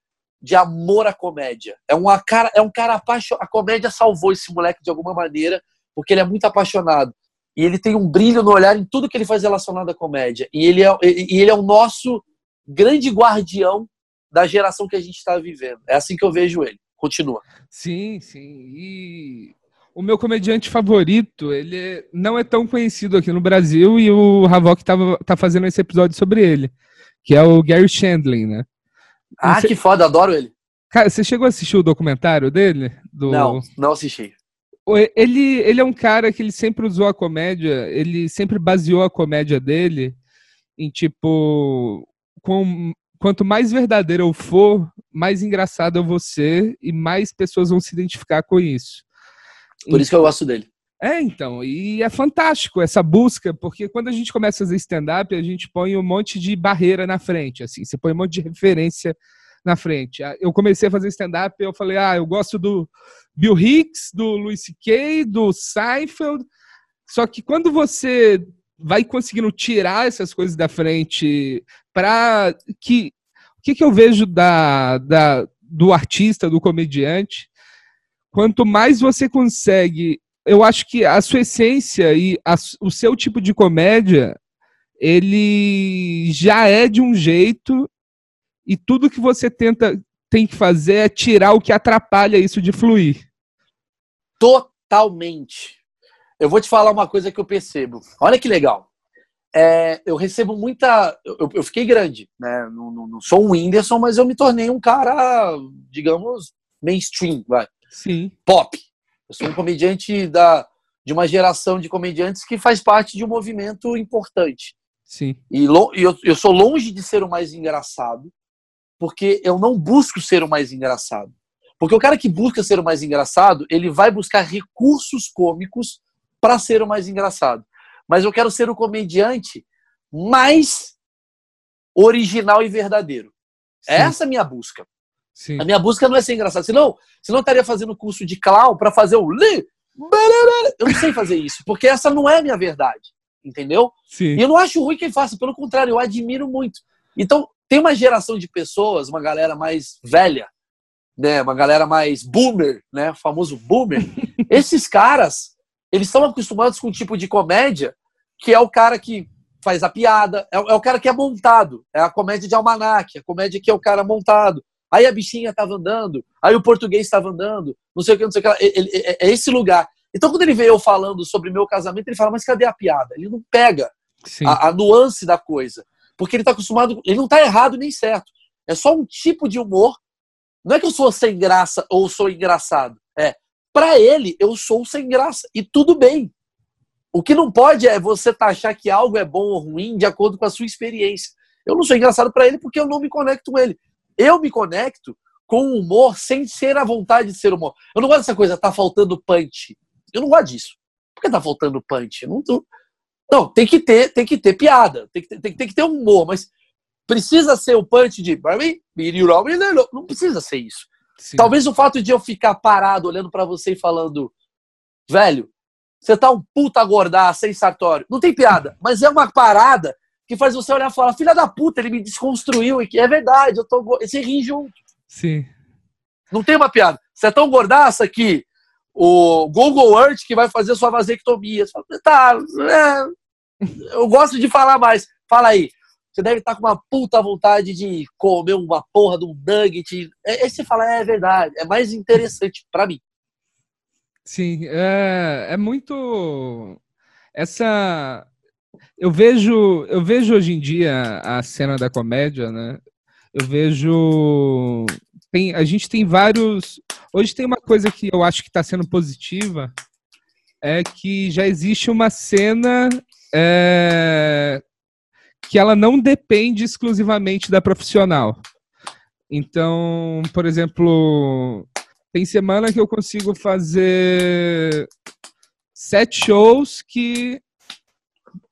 S5: de amor à comédia. É, uma cara, é um cara apaixonado. A comédia salvou esse moleque de alguma maneira, porque ele é muito apaixonado. E ele tem um brilho no olhar em tudo que ele faz relacionado à comédia. E ele é, e ele é o nosso grande guardião da geração que a gente está vivendo. É assim que eu vejo ele. Continua.
S4: Sim, sim. E o meu comediante favorito, ele não é tão conhecido aqui no Brasil e o Havok tava, tá fazendo esse episódio sobre ele, que é o Gary Shandling, né?
S5: Ah, você... que foda, adoro ele.
S4: Cara, você chegou a assistir o documentário dele?
S5: Do... Não, não assisti.
S4: Ele, ele é um cara que ele sempre usou a comédia, ele sempre baseou a comédia dele em tipo. Com, quanto mais verdadeiro eu for, mais engraçado eu vou ser e mais pessoas vão se identificar com isso.
S5: Por isso que eu gosto dele.
S4: É, então, e é fantástico essa busca, porque quando a gente começa a fazer stand-up, a gente põe um monte de barreira na frente, assim, você põe um monte de referência na frente. Ah, eu comecei a fazer stand-up, eu falei, ah, eu gosto do Bill Hicks, do Louis C.K., do Seinfeld, só que quando você vai conseguindo tirar essas coisas da frente para que o que, que eu vejo da, da, do artista, do comediante, quanto mais você consegue, eu acho que a sua essência e a, o seu tipo de comédia, ele já é de um jeito e tudo que você tenta tem que fazer é tirar o que atrapalha isso de fluir.
S5: Totalmente. Eu vou te falar uma coisa que eu percebo. Olha que legal. É, eu recebo muita. Eu, eu fiquei grande, né? Não, não, não, sou um Whindersson, mas eu me tornei um cara, digamos, mainstream, vai.
S4: Sim.
S5: Pop. Eu sou um comediante da, de uma geração de comediantes que faz parte de um movimento importante.
S4: Sim.
S5: E eu, eu sou longe de ser o mais engraçado, porque eu não busco ser o mais engraçado. Porque o cara que busca ser o mais engraçado, ele vai buscar recursos cômicos para ser o mais engraçado. Mas eu quero ser o comediante mais original e verdadeiro. Sim. Essa é a minha busca. Sim. A minha busca não é ser engraçado. Senão, senão eu estaria fazendo curso de clown para fazer o. Eu não sei fazer isso, porque essa não é a minha verdade. Entendeu?
S4: Sim.
S5: E eu não acho ruim quem faça, pelo contrário, eu admiro muito. Então, tem uma geração de pessoas, uma galera mais velha, né, uma galera mais boomer, né, o famoso boomer. <laughs> Esses caras, eles estão acostumados com um tipo de comédia que é o cara que faz a piada, é, é o cara que é montado, é a comédia de almanac, a comédia que é o cara montado. Aí a bichinha estava andando, aí o português estava andando, não sei o que, não sei o que. É, é, esse lugar. Então, quando ele veio eu falando sobre meu casamento, ele fala, mas cadê a piada? Ele não pega a, a, nuance da coisa. Porque ele está acostumado. Ele não está errado nem certo. É só um tipo de humor. Não é que eu sou sem graça ou sou engraçado. É. Para ele, eu sou sem graça. E tudo bem. O que não pode é você taxar que algo é bom ou ruim de acordo com a sua experiência. Eu não sou engraçado para ele porque eu não me conecto com ele. Eu me conecto com o humor sem ser a vontade de ser humor. Eu não gosto dessa coisa, tá faltando punch. Eu não gosto disso. Por que tá faltando punch? Não, não, não, tem que ter, tem que ter piada, tem que ter, tem, tem que ter humor, mas precisa ser o punch de não precisa ser isso. Sim. Talvez o fato de eu ficar parado olhando para você e falando, velho, você tá um puta gordaço, sem sartório. Não tem piada, mas é uma parada que faz você olhar e falar, filha da puta, ele me desconstruiu e que é verdade, eu tô você ri junto.
S4: Sim.
S5: Não tem uma piada. Você é tão gordaça que o Google Earth que vai fazer sua vasectomia. Fala, tá, é, eu gosto de falar mais. Fala aí. Você deve estar com uma puta vontade de comer uma porra de um nugget. Aí você fala, é, é verdade. É mais interessante para mim.
S4: Sim, é, é muito. Essa. Eu vejo, eu vejo hoje em dia a cena da comédia, né? Eu vejo. Tem, a gente tem vários Hoje tem uma coisa que eu acho que está sendo positiva, é que já existe uma cena é, que ela não depende exclusivamente da profissional. Então, por exemplo, tem semana que eu consigo fazer sete shows que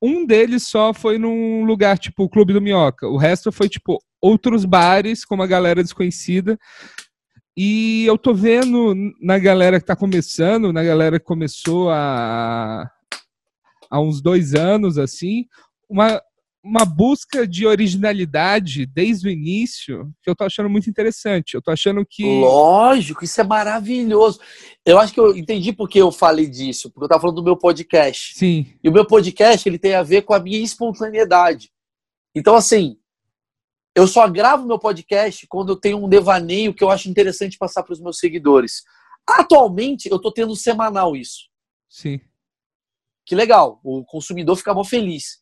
S4: um deles só foi num lugar tipo o Clube do Minhoca. O resto foi tipo outros bares com uma galera desconhecida. E eu tô vendo na galera que tá começando, na galera que começou há, há uns dois anos, assim, uma, uma busca de originalidade desde o início que eu tô achando muito interessante. Eu tô achando que.
S5: Lógico, isso é maravilhoso. Eu acho que eu entendi porque eu falei disso, porque eu tava falando do meu podcast.
S4: Sim.
S5: E o meu podcast ele tem a ver com a minha espontaneidade. Então, assim, eu só gravo meu podcast quando eu tenho um devaneio que eu acho interessante passar para os meus seguidores. Atualmente, eu estou tendo semanal isso.
S4: Sim.
S5: Que legal. O consumidor fica mó feliz.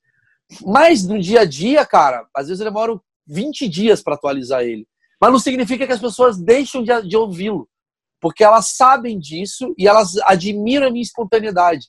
S5: Mas no dia a dia, cara, às vezes eu demoro 20 dias para atualizar ele. Mas não significa que as pessoas deixam de, de ouvi-lo. Porque elas sabem disso e elas admiram a minha espontaneidade.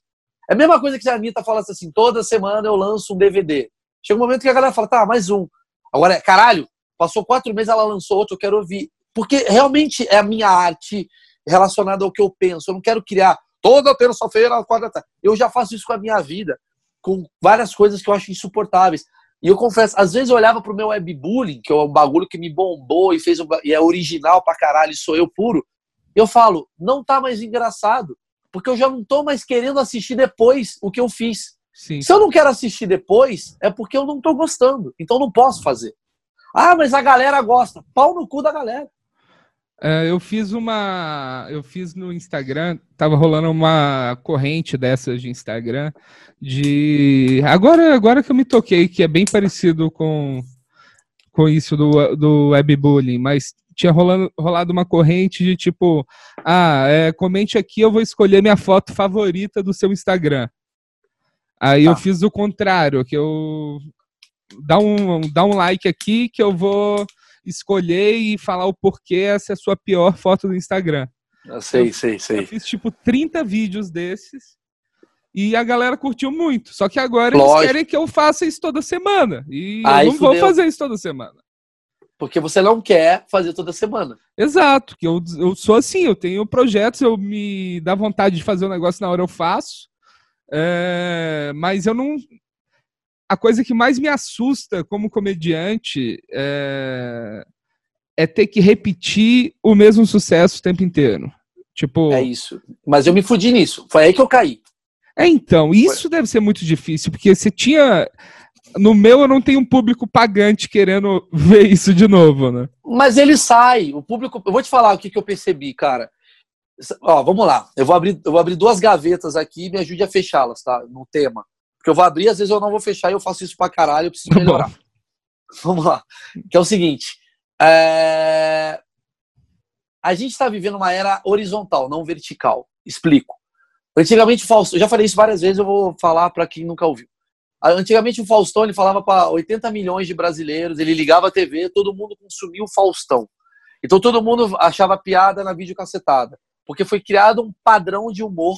S5: É a mesma coisa que a Anitta fala assim: toda semana eu lanço um DVD. Chega um momento que a galera fala, tá, mais um. Agora, caralho, passou quatro meses, ela lançou outro, eu quero ouvir. Porque realmente é a minha arte relacionada ao que eu penso. Eu não quero criar toda terça-feira, tarde. Eu já faço isso com a minha vida, com várias coisas que eu acho insuportáveis. E eu confesso, às vezes eu olhava pro meu webbullying, que é um bagulho que me bombou e fez um, e é original pra caralho, sou eu puro. Eu falo, não tá mais engraçado, porque eu já não tô mais querendo assistir depois o que eu fiz.
S4: Sim.
S5: Se eu não quero assistir depois, é porque eu não tô gostando. Então não posso fazer. Ah, mas a galera gosta. Pau no cu da galera.
S4: É, eu fiz uma. Eu fiz no Instagram, tava rolando uma corrente dessas de Instagram de. Agora, agora que eu me toquei, que é bem parecido com, com isso do, do webbullying, mas tinha rolando, rolado uma corrente de tipo, ah, é, comente aqui, eu vou escolher minha foto favorita do seu Instagram. Aí eu
S5: Tá.
S4: fiz o contrário, que eu dá um, dá um like aqui que eu vou escolher e falar o porquê essa é a sua pior foto do Instagram.
S5: Eu sei, sei,
S4: Eu
S5: sei.
S4: fiz tipo 30 vídeos desses e a galera curtiu muito. Só que agora eles
S5: Lógico.
S4: querem que eu faça isso toda semana. E eu não vou fazer isso toda semana.
S5: Porque você não quer fazer toda semana.
S4: Exato, que eu, eu sou assim, eu tenho projetos, eu me dá vontade de fazer um negócio na hora eu faço, é, mas eu não. A coisa que mais me assusta como comediante é, é ter que repetir o mesmo sucesso o tempo inteiro. Tipo,
S5: É isso. Mas eu me fudi nisso. Foi aí que eu caí.
S4: é então, isso deve ser muito difícil, porque você tinha. No meu, eu não tenho um público pagante querendo <laughs> ver isso de novo, né?
S5: Mas ele sai. O público. Eu vou te falar o que, que eu percebi, cara. Ó, vamos lá. Eu vou abrir, eu vou abrir duas gavetas aqui e me ajude a fechá-las, tá? No tema. Porque eu vou abrir, às vezes eu não vou fechar e eu faço isso pra caralho, eu preciso
S4: bom.
S5: melhorar. <laughs> Vamos lá. Que é o seguinte. é, A gente está vivendo uma era horizontal, não vertical. Explico. Antigamente, o Faustão, eu já falei isso várias vezes, eu vou falar para quem nunca ouviu. Antigamente, o Faustão ele falava para 80 milhões de brasileiros, ele ligava a TV, todo mundo consumia o Faustão. Então, todo mundo achava piada na videocassetada. Porque foi criado um padrão de humor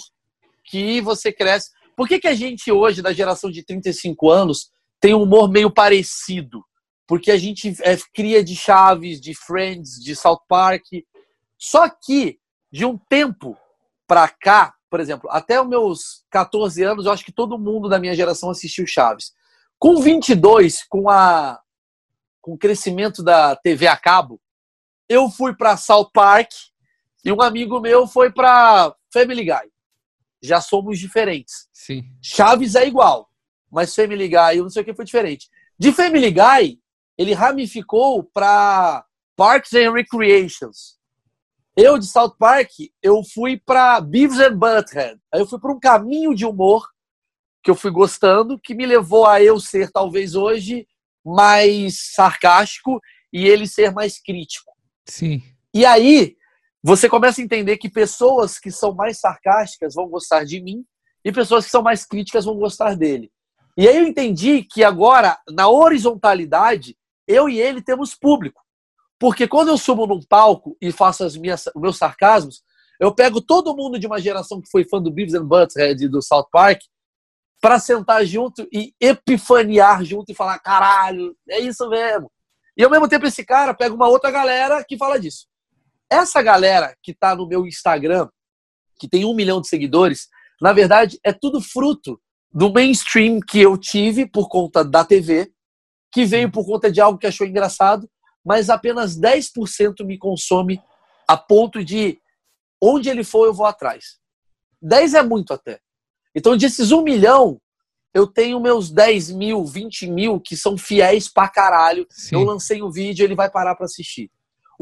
S5: que você cresce. Por que, que a gente hoje, da geração de 35 anos, tem um humor meio parecido? Porque a gente é, cria de Chaves, de Friends, de South Park. Só que, de um tempo pra cá, por exemplo, até os meus 14 anos, eu acho que todo mundo da minha geração assistiu Chaves. Com 22, com, a, com o crescimento da TV a cabo, eu fui pra South Park e um amigo meu foi pra Family Guy. Já somos diferentes.
S4: Sim.
S5: Chaves é igual, mas Family Guy, eu não sei o que foi diferente. De Family Guy, ele ramificou para Parks and Recreations. Eu, de South Park, eu fui para Beavis and Butthead. Aí eu fui para um caminho de humor que eu fui gostando, que me levou a eu ser, talvez hoje, mais sarcástico e ele ser mais crítico.
S4: Sim.
S5: E aí, você começa a entender que pessoas que são mais sarcásticas vão gostar de mim e pessoas que são mais críticas vão gostar dele. E aí eu entendi que agora, na horizontalidade, eu e ele temos público. Porque quando eu subo num palco e faço as minhas, os meus sarcasmos, eu pego todo mundo de uma geração que foi fã do Beavis and Butthead e do South Park para sentar junto e epifaniar junto e falar, caralho, é isso mesmo. E ao mesmo tempo esse cara pega uma outra galera que fala disso. Essa galera que tá no meu Instagram, que tem um milhão de seguidores, na verdade é tudo fruto do mainstream que eu tive por conta da TV, que veio por conta de algo que achou engraçado, mas apenas 10% me consome a ponto de onde ele for eu vou atrás. 10 é muito até. Então desses um milhão, eu tenho meus 10 mil, 20 mil que são fiéis pra caralho.
S4: Sim.
S5: Eu lancei um vídeo, ele vai parar pra assistir.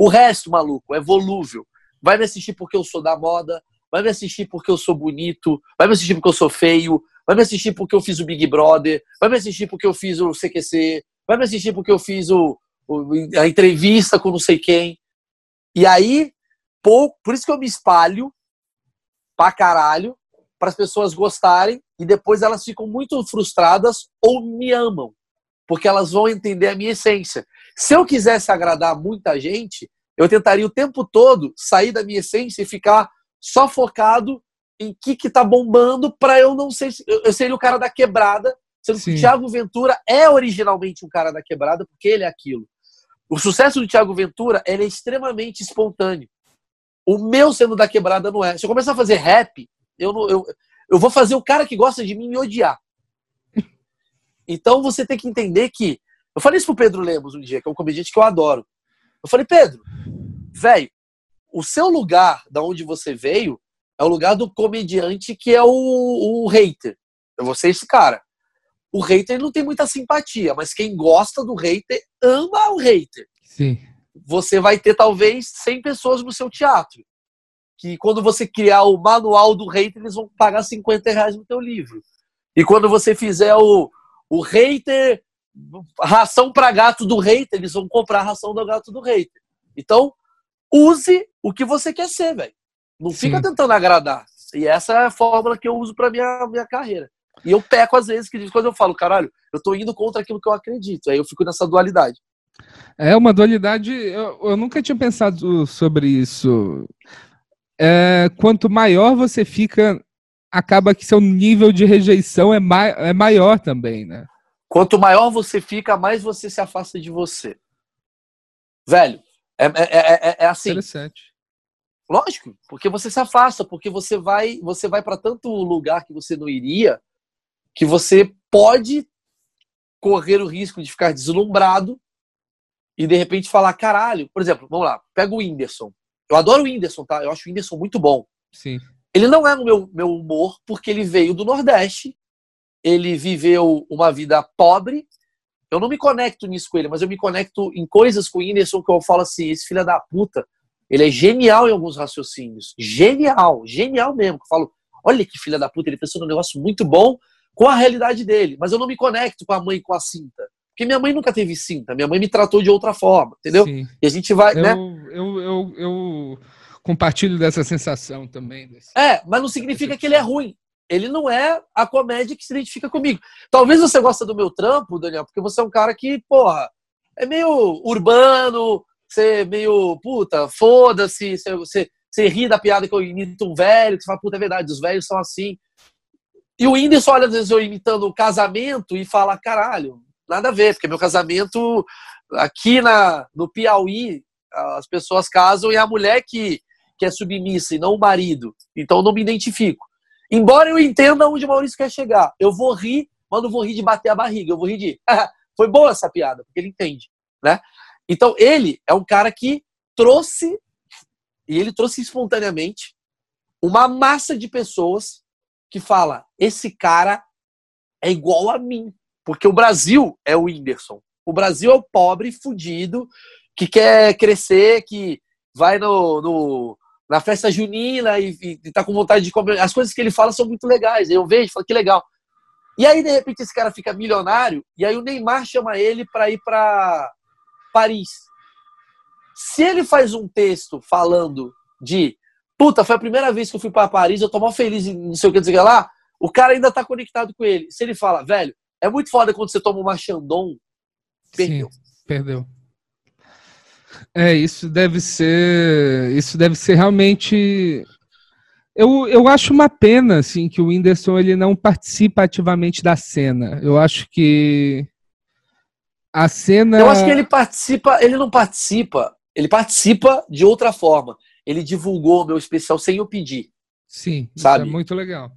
S5: O resto, maluco, é volúvel. Vai me assistir porque eu sou da moda, vai me assistir porque eu sou bonito, vai me assistir porque eu sou feio, vai me assistir porque eu fiz o Big Brother, vai me assistir porque eu fiz o CQC, vai me assistir porque eu fiz o, o- a entrevista com não sei quem. E aí, pouco, por isso que eu me espalho pra caralho, para as pessoas gostarem e depois elas ficam muito frustradas ou me amam, porque elas vão entender a minha essência. Se eu quisesse agradar muita gente, eu tentaria o tempo todo sair da minha essência e ficar só focado em que que tá bombando para eu não ser eu seria o cara da quebrada, sendo que o Thiago Ventura é originalmente um cara da quebrada porque ele é aquilo. O sucesso do Thiago Ventura, é extremamente espontâneo. O meu sendo da quebrada não é. Se eu começar a fazer rap, eu não eu, eu vou fazer o cara que gosta de mim me odiar. Então você tem que entender que eu falei isso pro Pedro Lemos um dia, que é um comediante que eu adoro. Eu falei, Pedro, velho, o seu lugar da onde você veio é o lugar do comediante que é o, o hater. Eu vou ser esse cara. O hater não tem muita simpatia, mas quem gosta do hater ama o hater.
S4: Sim.
S5: Você vai ter talvez 100 pessoas no seu teatro. Que quando você criar o manual do hater, eles vão pagar 50 reais no teu livro. E quando você fizer o, o hater, ração para gato do hater, eles vão comprar a ração do gato do hater. Então, use o que você quer ser, velho. Não fica
S4: Sim.
S5: tentando agradar. E essa é a fórmula que eu uso para minha, minha carreira. E eu peco às vezes, que quando eu falo, caralho, eu tô indo contra aquilo que eu acredito. Aí eu fico nessa dualidade.
S4: É uma dualidade. Eu, eu nunca tinha pensado sobre isso. É, quanto maior você fica, acaba que seu nível de rejeição é, ma é maior também, né?
S5: Quanto maior você fica, mais você se afasta de você. Velho, é, é, é, é assim.
S4: Interessante.
S5: Lógico, porque você se afasta, porque você vai, você vai para tanto lugar que você não iria, que você pode correr o risco de ficar deslumbrado e de repente falar, caralho, por exemplo, vamos lá, pega o Whindersson. Eu adoro o Whindersson, tá? Eu acho o Whindersson muito bom.
S4: Sim.
S5: Ele não é no meu, meu humor porque ele veio do Nordeste, ele viveu uma vida pobre. Eu não me conecto nisso com ele, mas eu me conecto em coisas com o Whindersson que eu falo assim: esse filho da puta, ele é genial em alguns raciocínios. Genial, genial mesmo. Eu falo, olha que filha da puta, ele pensou num negócio muito bom com a realidade dele, mas eu não me conecto com a mãe com a cinta. Porque minha mãe nunca teve cinta, minha mãe me tratou de outra forma, entendeu?
S4: Sim.
S5: E a gente vai,
S4: Eu,
S5: né?
S4: eu, eu, eu compartilho dessa sensação também. Desse-
S5: É, mas não significa que ele é ruim. Ele não é a comédia que se identifica comigo. Talvez você goste do meu trampo, Daniel, porque você é um cara que, porra, é meio urbano, você é meio, puta, foda-se, você, você, você ri da piada que eu imito um velho, que você fala, puta, é verdade, os velhos são assim. E o Whindersson olha, às vezes, eu imitando o casamento e fala, caralho, nada a ver, porque meu casamento, aqui na, no Piauí, as pessoas casam e a mulher que, que é submissa e não o marido. Então não me identifico. Embora eu entenda onde o Maurício quer chegar, eu vou rir, mas não vou rir de bater a barriga, eu vou rir de. <laughs> Foi boa essa piada, porque ele entende, né? Então ele é um cara que trouxe, e ele trouxe espontaneamente, uma massa de pessoas que fala: esse cara é igual a mim. Porque o Brasil é o Whindersson. O Brasil é o pobre fudido que quer crescer, que vai no, no na festa junina e, e, tá com vontade de comer. As coisas que ele fala são muito legais. Eu vejo, falo que legal. E aí, de repente, esse cara fica milionário e aí o Neymar chama ele para ir para Paris. Se ele faz um texto falando de puta, foi a primeira vez que eu fui para Paris, eu tô mal feliz e não sei o que dizer lá, o cara ainda tá conectado com ele. Se ele fala, velho, é muito foda quando você toma uma Chandon, perdeu.
S4: Sim, perdeu. É, isso deve ser. Isso deve ser realmente. Eu, eu acho uma pena assim, que o Whindersson ele não participa ativamente da cena. Eu acho que a cena.
S5: Eu acho que ele participa, ele não participa, ele participa de outra forma. Ele divulgou o meu especial sem eu pedir.
S4: Sim,
S5: sabe?
S4: isso é muito legal.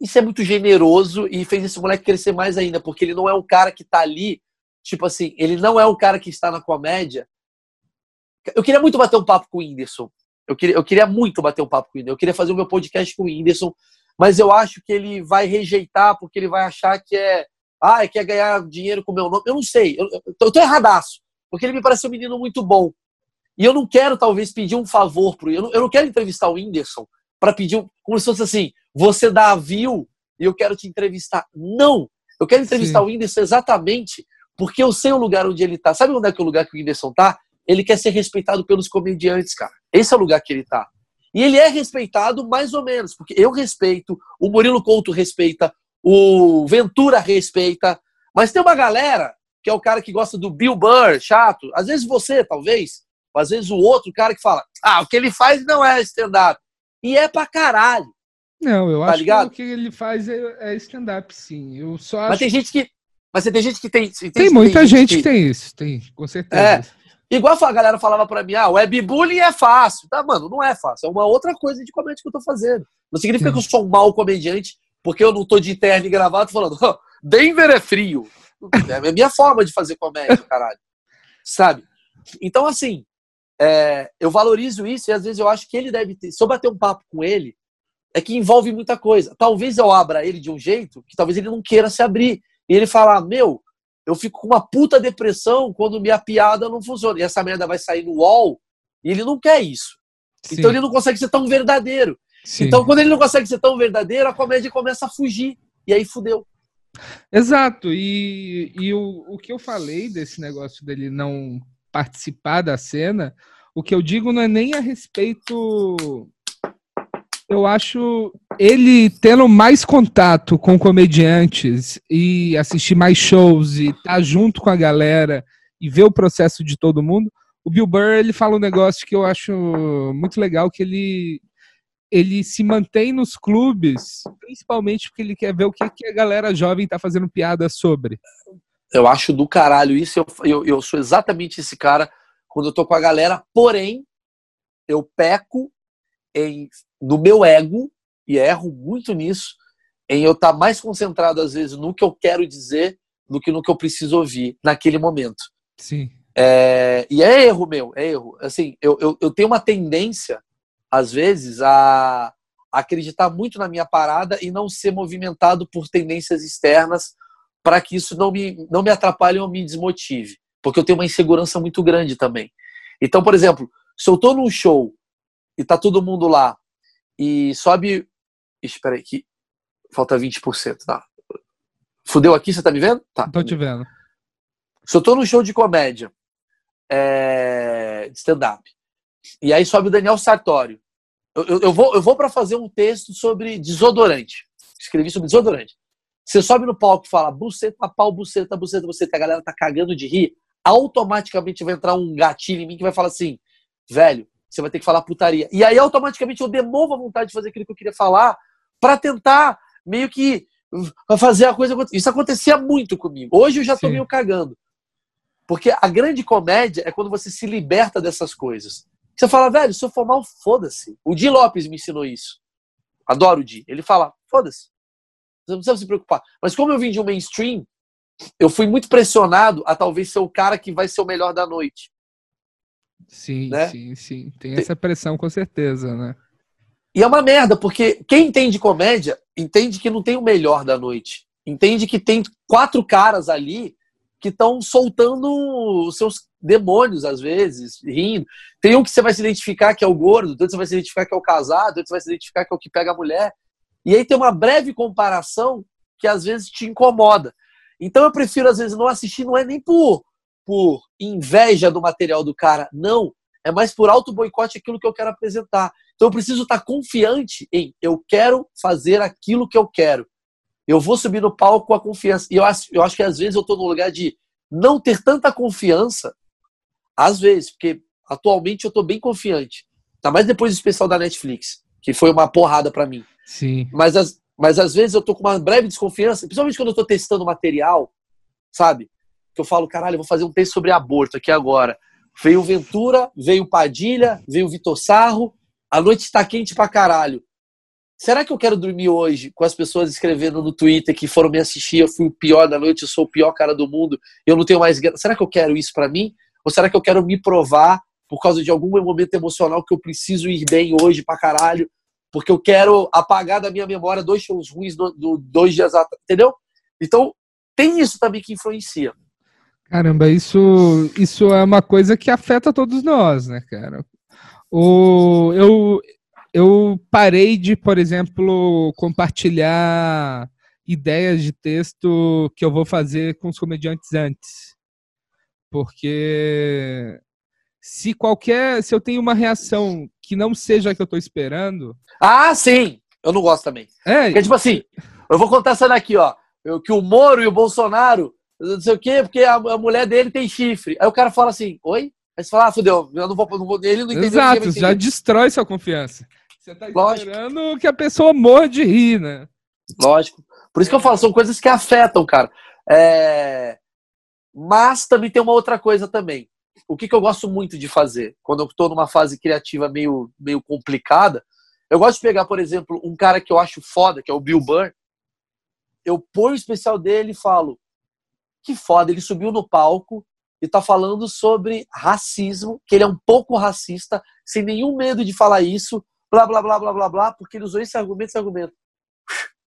S5: Isso é muito generoso e fez esse moleque crescer mais ainda, porque ele não é um cara que tá ali, tipo assim, ele não é um cara que está na comédia. Eu queria muito bater um papo com o Whindersson. Eu queria, eu queria muito bater um papo com o Whindersson. Eu queria fazer o meu podcast com o Whindersson, mas eu acho que ele vai rejeitar porque ele vai achar que é. Ah, quer ganhar dinheiro com o meu nome. Eu não sei. Eu, eu, tô, eu tô erradaço. Porque ele me parece um menino muito bom. E eu não quero, talvez, pedir um favor pro. Eu não, eu não quero entrevistar o Whindersson para pedir. Um, como se fosse assim: você dá view e eu quero te entrevistar. Não! Eu quero entrevistar
S4: Sim.
S5: o Whindersson exatamente porque eu sei o lugar onde ele tá. Sabe onde é que é o lugar que o Whindersson tá? Ele quer ser respeitado pelos comediantes, cara. Esse é o lugar que ele tá. E ele é respeitado mais ou menos, porque eu respeito, o Murilo Couto respeita, o Ventura respeita, mas tem uma galera que é o cara que gosta do Bill Burr, chato. Às vezes você, talvez, às vezes o outro cara que fala, ah, o que ele faz não é stand-up. E é pra caralho.
S4: Não, eu
S5: Tá
S4: acho
S5: ligado?
S4: que o que ele faz é, é stand-up, sim. Eu só
S5: Mas
S4: acho
S5: tem gente que. Mas tem gente que tem. Tem,
S4: Tem muita gente que
S5: que
S4: tem isso, tem, com certeza.
S5: É. Igual a galera falava pra mim, ah, webbullying é fácil. Tá, mano, não é fácil. É uma outra coisa de comédia que eu tô fazendo. Não significa
S4: Sim.
S5: que eu sou um mau comediante porque eu não tô de terno e gravado falando, "Ó, Denver é frio. É a minha forma de fazer comédia, caralho. Sabe? Então, assim, é, eu valorizo isso e às vezes eu acho que ele deve ter. Se eu bater um papo com ele, é que envolve muita coisa. Talvez eu abra ele de um jeito que talvez ele não queira se abrir. E ele falar, meu, eu fico com uma puta depressão quando minha piada não funciona. E essa merda vai sair no UOL e ele não quer isso. Sim. Então ele não consegue ser tão verdadeiro. Sim. Então quando ele não consegue ser tão verdadeiro, a comédia começa a fugir. E aí fudeu.
S4: Exato. E, e o, o que eu falei desse negócio dele não participar da cena, o que eu digo não é nem a respeito eu acho ele tendo mais contato com comediantes e assistir mais shows e estar tá junto com a galera e ver o processo de todo mundo. O Bill Burr ele fala um negócio que eu acho muito legal que ele ele se mantém nos clubes, principalmente porque ele quer ver o que, que a galera jovem está fazendo piada sobre.
S5: Eu acho do caralho isso. Eu, eu, eu sou exatamente esse cara quando eu tô com a galera, porém, eu peco em, no meu ego, e erro muito nisso, em eu estar tá mais concentrado, às vezes, no que eu quero dizer do que no que eu preciso ouvir naquele momento.
S4: Sim.
S5: É, e é erro meu, é erro. Assim, eu, eu, eu tenho uma tendência, às vezes, a acreditar muito na minha parada e não ser movimentado por tendências externas para que isso não me, não me atrapalhe ou me desmotive. Porque eu tenho uma insegurança muito grande também. Então, por exemplo, se eu estou num show e tá todo mundo lá e sobe. Espera aí, que falta 20%. Tá. Fudeu aqui, você tá me vendo? Tá.
S4: Tô te vendo.
S5: Se eu tô no show de comédia, é, de stand-up, e aí sobe o Daniel Sartório, eu, eu, eu vou, eu vou para fazer um texto sobre desodorante. Escrevi sobre desodorante. Você sobe no palco e fala buceta, pau, buceta, buceta, buceta, a galera tá cagando de rir, automaticamente vai entrar um gatilho em mim que vai falar assim, velho, você vai ter que falar putaria. E aí, automaticamente, eu demovo a vontade de fazer aquilo que eu queria falar para tentar meio que fazer a coisa acontecer. Isso acontecia muito comigo. Hoje eu já tô Sim. meio cagando. Porque a grande comédia é quando você se liberta dessas coisas. Você fala, velho, se eu for mal, foda-se. O Di Lopes me ensinou isso. Adoro o Di. Ele fala, foda-se. Você não precisa se preocupar. Mas como eu vim de um mainstream, eu fui muito pressionado a talvez ser o cara que vai ser o melhor da noite.
S4: Sim, né? sim, sim. Tem essa pressão com certeza, né?
S5: E é uma merda, porque quem entende comédia entende que não tem o melhor da noite. Entende que tem quatro caras ali que estão soltando os seus demônios, às vezes, rindo. Tem um que você vai se identificar que é o gordo, outro você vai se identificar que é o casado, outro você vai se identificar que é o que pega a mulher. E aí tem uma breve comparação que às vezes te incomoda. Então eu prefiro, às vezes, não assistir, não é nem por por inveja do material do cara, não. É mais por auto boicote aquilo que eu quero apresentar. Então eu preciso estar confiante em eu quero fazer aquilo que eu quero. Eu vou subir no palco com a confiança. E eu acho, eu acho que às vezes eu estou no lugar de não ter tanta confiança, às vezes, porque atualmente eu estou bem confiante. Tá mais depois do especial da Netflix, que foi uma porrada para mim.
S4: Sim.
S5: Mas, as, mas às vezes eu tô com uma breve desconfiança, principalmente quando eu tô testando material, sabe? Que eu falo, caralho, eu vou fazer um texto sobre aborto aqui agora. Veio Ventura, veio Padilha, veio Vitor Sarro, a noite está quente pra caralho. Será que eu quero dormir hoje com as pessoas escrevendo no Twitter que foram me assistir, eu fui o pior da noite, eu sou o pior cara do mundo, eu não tenho mais. Será que eu quero isso para mim? Ou será que eu quero me provar por causa de algum momento emocional que eu preciso ir bem hoje pra caralho? Porque eu quero apagar da minha memória dois shows ruins do, do dois dias atrás, entendeu? Então, tem isso também que influencia.
S4: Caramba, isso, isso é uma coisa que afeta todos nós, né, cara? O, eu, eu parei de, por exemplo, compartilhar ideias de texto que eu vou fazer com os comediantes antes. Porque se qualquer. Se eu tenho uma reação que não seja a que eu estou esperando.
S5: Ah, sim! Eu não gosto também. É. Porque, tipo assim, eu vou contar essa daqui, ó. Eu, que o Moro e o Bolsonaro não sei o quê, porque a, a, mulher dele tem chifre. Aí o cara fala assim, oi? Aí você fala, ah, fudeu, eu não vou, não vou ele não entendeu.
S4: Exato, já destrói sua confiança. Você tá Lógico. esperando que a pessoa morra de rir, né?
S5: Lógico. Por isso que eu falo, são coisas que afetam, cara. É... Mas também tem uma outra coisa também. O que, que eu gosto muito de fazer quando eu estou numa fase criativa meio, meio complicada, eu gosto de pegar, por exemplo, um cara que eu acho foda, que é o Bill Burr, eu ponho o especial dele e falo, que foda, ele subiu no palco e tá falando sobre racismo, que ele é um pouco racista, sem nenhum medo de falar isso, blá, blá, blá, blá, blá, blá, porque ele usou esse argumento, esse argumento.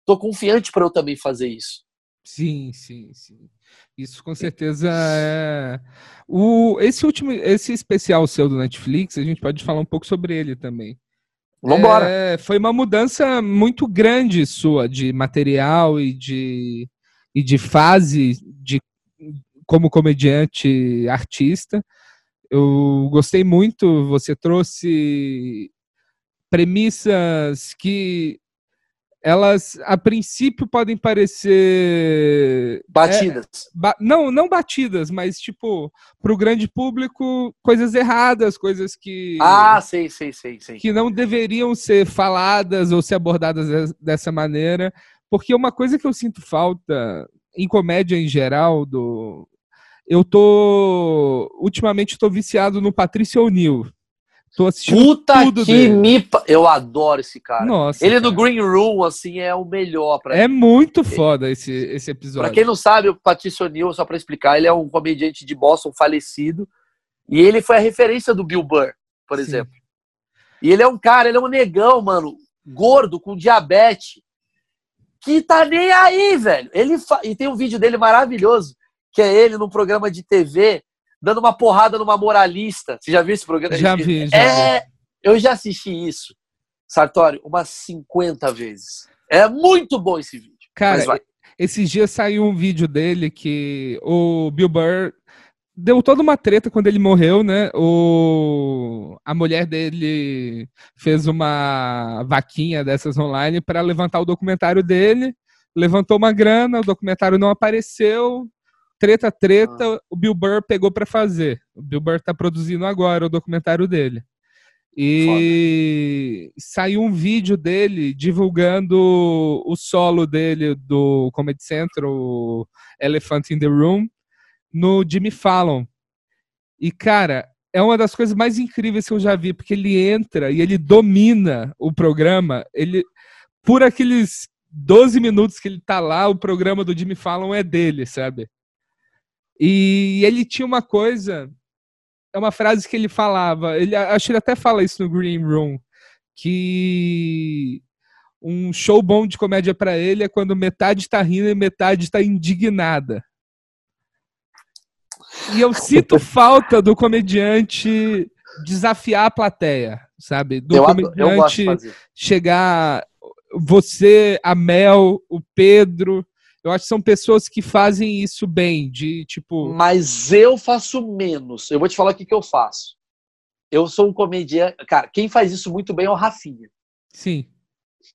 S5: Tô confiante para eu também fazer isso.
S4: Sim, sim, sim. Isso com certeza é. O, esse último, esse especial seu do Netflix, a gente pode falar um pouco sobre ele também.
S5: Vambora.
S4: É, foi uma mudança muito grande sua de material e de, e de fase de, como comediante artista. Eu gostei muito, você trouxe premissas que elas a princípio podem parecer
S5: batidas. É,
S4: ba não, não batidas, mas tipo para o grande público coisas erradas, coisas que
S5: ah, sei, sei, sei, sei,
S4: que não deveriam ser faladas ou ser abordadas dessa maneira, porque uma coisa que eu sinto falta em comédia em geral do eu tô ultimamente estou viciado no Patrício O'Neill. Tô assistindo
S5: Puta
S4: tudo
S5: que
S4: dele.
S5: me. Eu adoro esse cara.
S4: Nossa.
S5: Ele
S4: cara.
S5: no Green Room, assim, é o melhor pra
S4: É
S5: mim.
S4: muito foda esse, esse episódio.
S5: Pra quem não sabe, o Patrício O'Neill, só pra explicar, ele é um comediante de Boston falecido. E ele foi a referência do Bill Burr, por
S4: Sim.
S5: exemplo. E ele é um cara, ele é um negão, mano, gordo, com diabetes, que tá nem aí, velho. Ele fa... E tem um vídeo dele maravilhoso, que é ele num programa de TV, dando uma porrada numa moralista. Você já viu esse programa?
S4: Já vi, já
S5: é, eu já assisti isso, Sartori, umas 50 vezes. É muito bom esse vídeo.
S4: Cara, esses dias saiu um vídeo dele que o Bill Burr deu toda uma treta quando ele morreu, né? O... A mulher dele fez uma vaquinha dessas online para levantar o documentário dele, levantou uma grana, o documentário não apareceu. Treta, treta, o Bill Burr pegou para fazer. O Bill Burr tá produzindo agora o documentário dele. E saiu um vídeo dele divulgando o solo dele do Comedy Central, o Elephant in the Room, no Jimmy Fallon. E, cara, é uma das coisas mais incríveis que eu já vi, porque ele entra e ele domina o programa. Ele, por aqueles 12 minutos que ele tá lá, o programa do Jimmy Fallon é dele, sabe? E ele tinha uma coisa, é uma frase que ele falava, ele, acho que ele até fala isso no Green Room, que um show bom de comédia para ele é quando metade tá rindo e metade tá indignada. E eu sinto <laughs> falta do comediante desafiar a plateia, sabe? Do
S5: Eu,
S4: comediante chegar você, a Mel, o Pedro. Eu acho que são pessoas que fazem isso bem, de tipo.
S5: Mas eu faço menos. Eu vou te falar o que, que eu faço. Eu sou um comediante. Cara, quem faz isso muito bem é o Rafinha.
S4: Sim,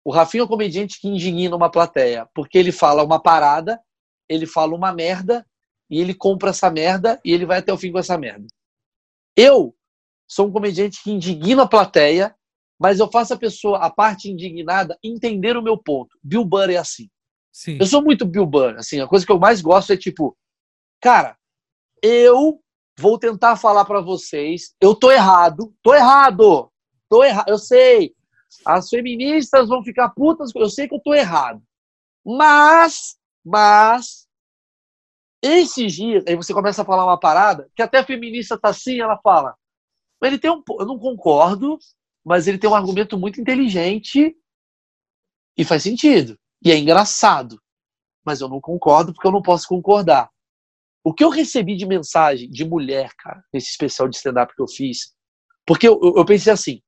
S5: O Rafinha é um comediante que indigna uma plateia, porque ele fala uma parada, ele fala uma merda, e ele compra essa merda e ele vai até o fim com essa merda. Eu sou um comediante que indigna a plateia, mas eu faço a pessoa, a parte indignada, entender o meu ponto. Bill Burr é assim.
S4: Sim.
S5: Eu sou muito Bill Burr, assim, a coisa que eu mais gosto é tipo, cara, eu vou tentar falar pra vocês, eu tô errado, tô errado, tô errado, eu sei. As feministas vão ficar putas, eu sei que eu tô errado. Mas, mas esses dias, aí você começa a falar uma parada que até a feminista tá assim, ela fala, mas ele tem um, eu não concordo, mas ele tem um argumento muito inteligente e faz sentido. E é engraçado. Mas eu não concordo porque eu não posso concordar. O que eu recebi de mensagem de mulher, cara, nesse especial de stand-up que eu fiz, porque eu, eu- pensei assim,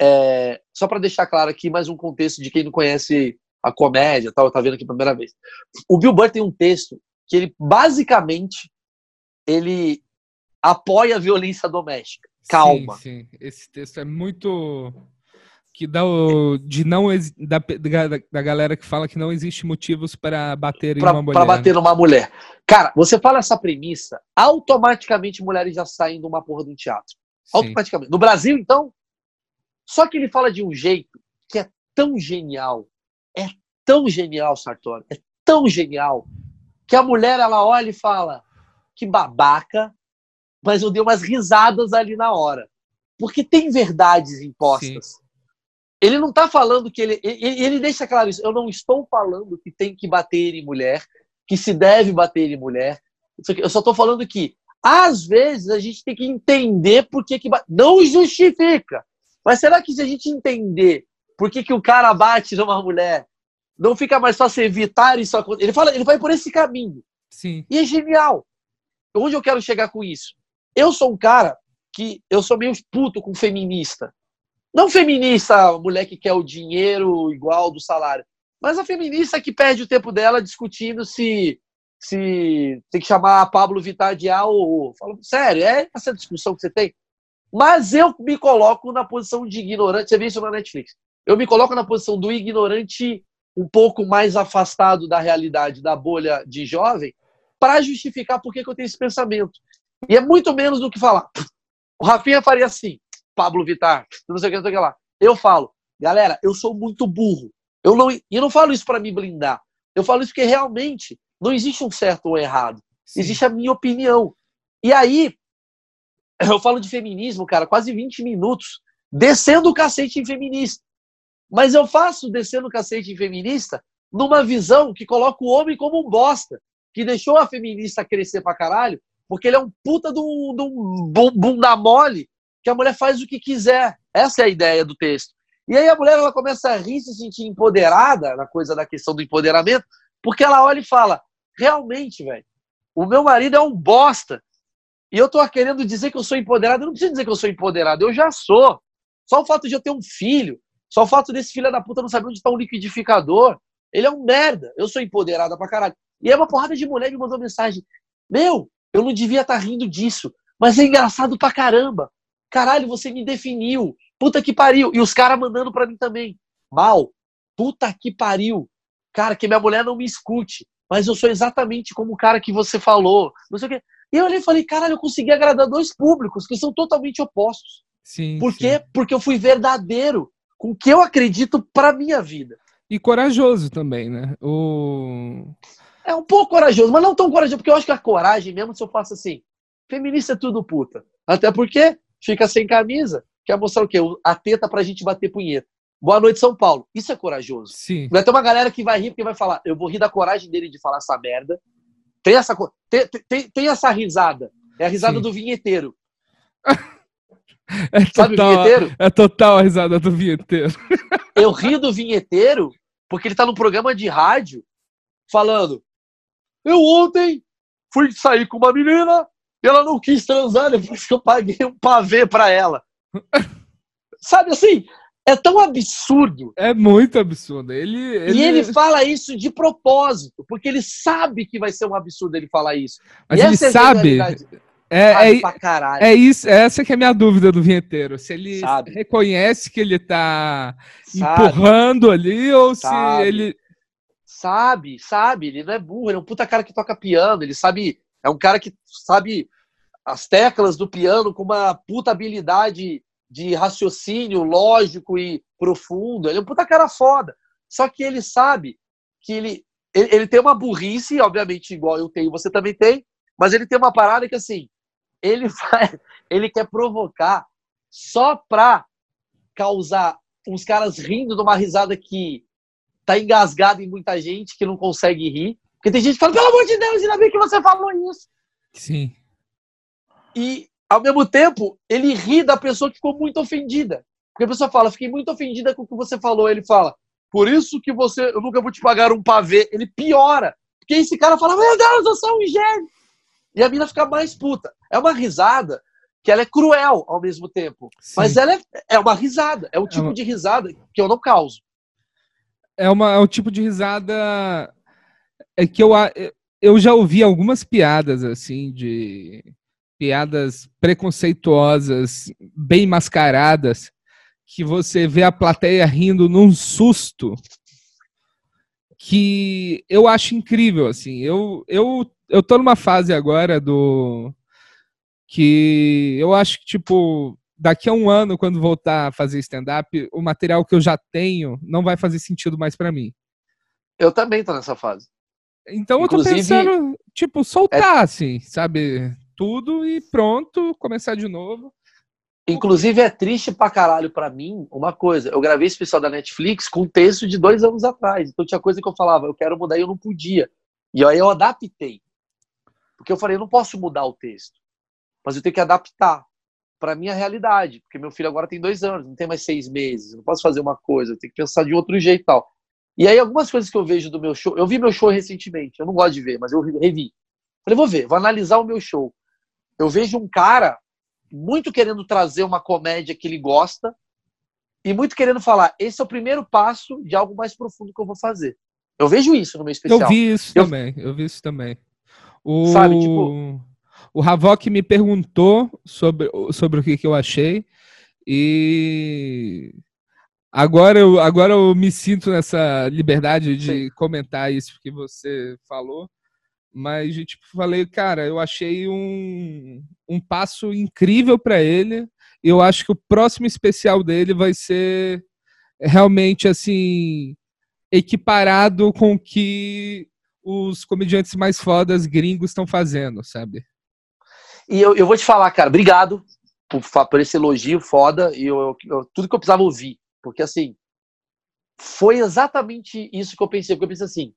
S5: é, só para deixar claro aqui mais um contexto de quem não conhece a comédia, tal, tá vendo aqui pela primeira vez. O Bill Burr tem um texto que ele basicamente ele apoia a violência doméstica. Calma.
S4: Sim, sim. Esse texto é muito. Que dá o. De não, da, da, da galera que fala que não existe motivos para bater em uma
S5: Pra,
S4: mulher.
S5: pra bater numa mulher. Cara, você fala essa premissa, automaticamente mulheres já saem de uma porra de um teatro.
S4: Sim.
S5: Automaticamente. No Brasil, então. Só que ele fala de um jeito que é tão genial. É tão genial, Sartori. É tão genial. Que a mulher, ela olha e fala: que babaca, mas eu dei umas risadas ali na hora. Porque tem verdades impostas. Ele não está falando que ele, ele. Ele deixa claro isso. Eu não estou falando que tem que bater em mulher, que se deve bater em mulher. Eu só estou falando que, às vezes, a gente tem que entender por que. que não justifica, Mas será que se a gente entender por que, que o cara bate numa mulher, não fica mais fácil evitar isso acontecer? Ele fala, ele vai por esse caminho.
S4: Sim.
S5: E é genial. Onde eu quero chegar com isso? Eu sou um cara que eu sou meio puto com feminista. Não feminista, mulher que quer o dinheiro igual do salário, mas a feminista que perde o tempo dela discutindo se se tem que chamar a Pablo Vittar de A ou O. Falo, sério, é essa discussão que você tem? Mas eu me coloco na posição de ignorante. Você vê isso na Netflix. Eu me coloco na posição do ignorante um pouco mais afastado da realidade, da bolha de jovem, para justificar por que eu tenho esse pensamento. E é muito menos do que falar. O Rafinha faria assim, Pablo Vittar, não sei o que, não sei o que lá. Eu falo, galera, eu sou muito burro. Eu não, e eu não falo isso para me blindar. Eu falo isso porque realmente não existe um certo ou errado. Sim. Existe a minha opinião. E aí, eu falo de feminismo, cara, quase 20 minutos, descendo o cacete em feminista. Mas eu faço descendo o cacete em feminista numa visão que coloca o homem como um bosta, que deixou a feminista crescer pra caralho, porque ele é um puta de um, de um bunda mole que a mulher faz o que quiser. Essa é a ideia do texto. E aí a mulher ela começa a rir, se sentir empoderada na coisa da questão do empoderamento, porque ela olha e fala: realmente, velho, o meu marido é um bosta. E eu tô querendo dizer que eu sou empoderado. Eu não preciso dizer que eu sou empoderado, eu já sou. Só o fato de eu ter um filho, só o fato desse filho da puta não saber onde está um liquidificador, ele é um merda. Eu sou empoderada pra caralho. E aí uma porrada de mulher me mandou mensagem: Meu, eu não devia estar tá rindo disso, mas é engraçado pra caramba. Caralho, você me definiu. Puta que pariu. E os caras mandando pra mim também. Mal. Puta que pariu. Cara, que minha mulher não me escute. Mas eu sou exatamente como o cara que você falou. Não sei o quê. E eu olhei e falei, caralho, eu consegui agradar dois públicos que são totalmente opostos.
S4: Sim.
S5: Por
S4: sim.
S5: quê? Porque eu fui verdadeiro com o que eu acredito pra minha vida.
S4: E corajoso também, né? O...
S5: É um pouco corajoso, mas não tão corajoso, porque eu acho que a coragem, mesmo se eu faço assim, feminista é tudo puta. Até porque fica sem camisa, quer mostrar o quê? A teta pra gente bater punheta. Boa noite, São Paulo. Isso é corajoso.
S4: Sim.
S5: Vai ter uma galera que vai rir porque vai falar, eu vou rir da coragem dele de falar essa merda. Tem essa, tem, tem, tem essa risada. É a risada
S4: Sim.
S5: do vinheteiro. <laughs>
S4: É
S5: Sabe o
S4: total,
S5: vinheteiro?
S4: é total a risada do vinheteiro. <laughs>
S5: Eu rio do vinheteiro porque ele tá num programa de rádio falando: Eu ontem fui sair com uma menina ela não quis transar depois que eu paguei um pavê pra ela. Sabe assim? É tão absurdo.
S4: É muito absurdo. Ele, ele...
S5: E ele fala isso de propósito, porque ele sabe que vai ser um absurdo ele falar isso.
S4: Mas
S5: E
S4: ele
S5: é a
S4: sabe. É,
S5: Sabe
S4: é,
S5: pra caralho.
S4: é isso, essa que é a minha dúvida do vinheteiro. Se ele
S5: Sabe.
S4: reconhece que ele tá
S5: sabe,
S4: empurrando ali ou se ele.
S5: sabe, sabe. Ele não é burro, ele é um puta cara que toca piano. Ele sabe. É um cara que sabe as teclas do piano com uma puta habilidade de raciocínio lógico e profundo. Ele é um puta cara foda. Só que ele sabe que ele, ele, ele tem uma burrice, obviamente, igual eu tenho, você também tem, mas ele tem uma parada que assim, ele <laughs> vai, ele quer provocar só pra causar uns caras rindo de uma risada que tá engasgada em muita gente que não consegue rir. Porque tem gente que fala, pelo amor de Deus, ainda bem que você falou isso.
S4: Sim.
S5: E, ao mesmo tempo, ele ri da pessoa que ficou muito ofendida. Porque a pessoa fala, fiquei muito ofendida com o que você falou. Ele fala, por isso que você, eu nunca vou te pagar um pavê. Ele piora. Porque esse cara fala, meu Deus, eu sou um gênio. E a mina fica mais puta. É uma risada que ela é cruel ao mesmo tempo.
S4: sim.
S5: Mas ela é, é uma risada. É o tipo
S4: uma-
S5: de risada que eu não causo.
S4: é, uma, é um tipo de risada é que eu, eu já ouvi algumas piadas assim de piadas preconceituosas, bem mascaradas, que você vê a plateia rindo num susto que eu acho incrível assim. Eu eu eu tô numa fase agora do que eu acho que tipo daqui a um ano, quando voltar a fazer stand-up, o material que eu já tenho não vai fazer sentido mais pra mim.
S5: Eu também tô nessa fase.
S4: Então eu tô
S5: Inclusive-
S4: pensando, tipo, soltar, assim, sabe? Tudo e pronto, começar de novo.
S5: Inclusive, é triste pra caralho pra mim uma coisa. Eu gravei esse especial da Netflix com um texto de dois anos atrás. Então tinha coisa que eu falava, eu quero mudar e eu não podia. E aí eu adaptei. Porque eu falei, eu não posso mudar o texto. Mas eu tenho que adaptar. para minha realidade, porque meu filho agora tem dois anos, não tem mais seis meses, não posso fazer uma coisa, eu tenho que pensar de outro jeito e tal. E aí, algumas coisas que eu vejo do meu show, eu vi meu show recentemente, eu não gosto de ver, mas eu revi. Falei, vou ver, vou analisar o meu show. Eu vejo um cara muito querendo trazer uma comédia que ele gosta e muito querendo falar, esse é o primeiro passo de algo mais profundo que eu vou fazer. Eu vejo isso no meu especial.
S4: Eu vi isso eu... também, eu vi isso também. O... Sabe, tipo... O Havok me perguntou sobre, sobre o que, que eu achei e agora eu, agora eu me sinto nessa liberdade de Sim. comentar isso que você falou. Mas, tipo, falei, cara, eu achei um, um passo incrível para ele. Eu acho que o próximo especial dele vai ser realmente, assim, equiparado com o que os comediantes mais fodas gringos estão fazendo, sabe?
S5: E eu, eu vou te falar, cara, obrigado por, por esse elogio foda e eu, eu, tudo que eu precisava ouvir. Porque, assim, foi exatamente isso que eu pensei. Porque eu pensei assim,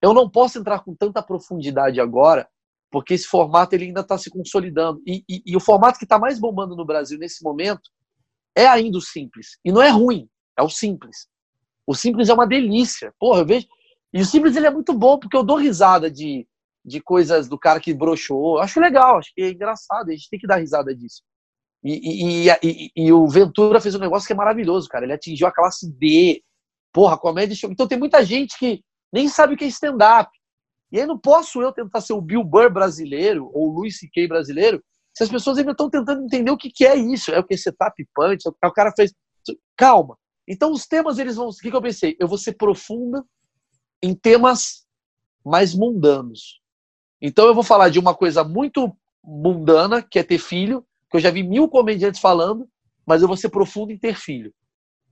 S5: eu não posso entrar com tanta profundidade agora, porque esse formato ele ainda está se consolidando. E, e, e, o formato que está mais bombando no Brasil nesse momento é ainda o simples. E não é ruim, é o simples. O simples é uma delícia. Porra, eu vejo. E o simples ele é muito bom, porque eu dou risada de de coisas do cara que broxou. Eu acho legal, acho que é engraçado, a gente tem que dar risada disso. E, e, e, o Ventura fez um negócio que é maravilhoso, cara. Ele atingiu a classe D. Porra, comédia show. Então tem muita gente que nem sabe o que é stand-up. E aí não posso eu tentar ser o Bill Burr brasileiro ou o Louis C.K. brasileiro se as pessoas ainda estão tentando entender o que, que é isso. É o que é setup punch, é o cara fez. Calma. Então os temas eles vão. O que, que eu pensei? Eu vou ser profunda em temas mais mundanos. Então eu vou falar de uma coisa muito mundana, que é ter filho, que eu já vi mil comediantes falando, mas eu vou ser profundo em ter filho.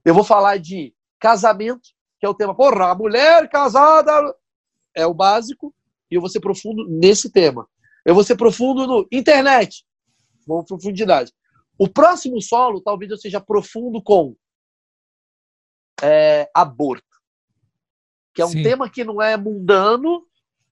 S5: Eu vou falar de casamento, que é o tema, porra, a mulher casada é o básico, e eu vou ser profundo nesse tema. Eu vou ser profundo no internet, com profundidade. O próximo solo, talvez eu seja profundo com é, aborto, que é um Sim. tema que não é mundano,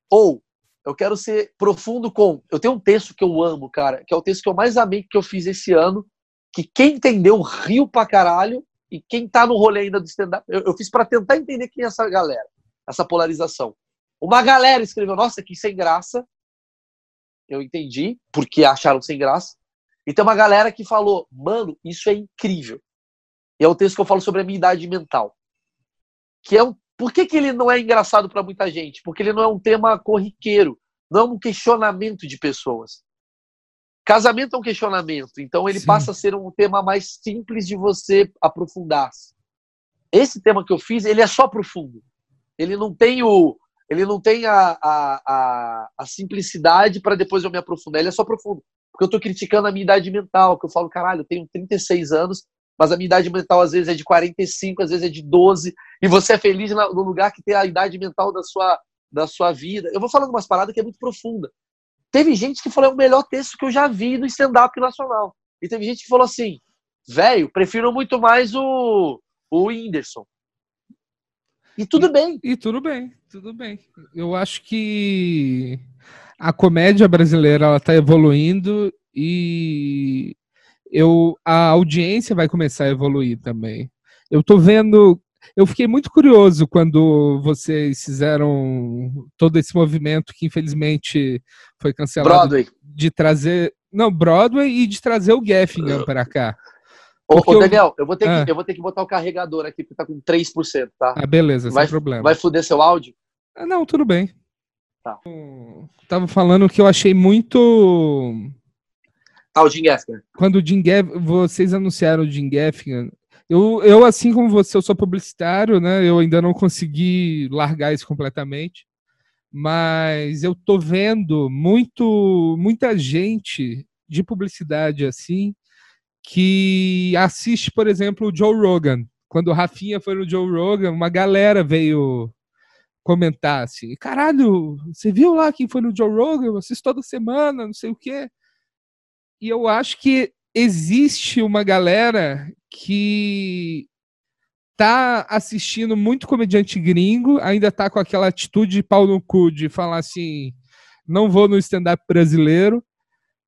S5: ou eu quero ser profundo com. Eu tenho um texto que eu amo, cara, que é o texto que eu mais amei que eu fiz esse ano. Que quem entendeu riu pra caralho. E quem tá no rolê ainda do stand-up. Eu, eu, fiz para tentar entender quem é essa galera, essa polarização. Uma galera escreveu, nossa, que sem graça. Eu entendi, porque acharam sem graça. E tem uma galera que falou, mano, isso é incrível. E é o texto que eu falo sobre a minha idade mental. Que é um por que, que ele não é engraçado para muita gente? Porque ele não é um tema corriqueiro, não é um questionamento de pessoas. Casamento é um questionamento, então ele Sim. passa a ser um tema mais simples de você aprofundar. -se. Esse tema que eu fiz, ele é só profundo. Ele não tem o, ele não tem a, a, a, a simplicidade para depois eu me aprofundar. Ele é só profundo. Porque eu estou criticando a minha idade mental, que eu falo, caralho, eu tenho 36 anos mas a minha idade mental às vezes é de 45, às vezes é de 12, e você é feliz no lugar que tem a idade mental da sua, da sua vida. Eu vou falando umas paradas que é muito profunda. Teve gente que falou é o melhor texto que eu já vi no stand-up nacional. E teve gente que falou assim, velho, prefiro muito mais o, o Whindersson. E tudo
S4: e,
S5: bem.
S4: E tudo bem, tudo bem. Eu acho que a comédia brasileira ela está evoluindo e eu a audiência vai começar a evoluir também. Eu tô vendo, eu fiquei muito curioso quando vocês fizeram todo esse movimento que infelizmente foi cancelado
S5: Broadway.
S4: de trazer, não, Broadway e de trazer o Gaffigan para cá.
S5: Ô, ô, Daniel, eu vou, ter ah. que, eu vou ter que botar o carregador aqui, porque tá com 3%, tá?
S4: Ah, beleza,
S5: vai,
S4: sem problema.
S5: Vai foder seu áudio?
S4: Ah, não, tudo bem.
S5: Tá.
S4: Tava falando que eu achei muito
S5: ah, o Jim Gaffigan.
S4: Quando o Jim Gaffigan, vocês anunciaram o Jim Gaffigan, eu, eu, assim como você, eu sou publicitário, né? Eu ainda não consegui largar isso completamente. Mas eu tô vendo muito, muita gente de publicidade assim que assiste, por exemplo, o Joe Rogan. Quando o Rafinha foi no Joe Rogan, uma galera veio comentar assim: caralho, você viu lá quem foi no Joe Rogan? Eu assisto toda semana, não sei o quê. E eu acho que existe uma galera que tá assistindo muito comediante gringo, ainda tá com aquela atitude de pau no cu de falar assim, não vou no stand-up brasileiro,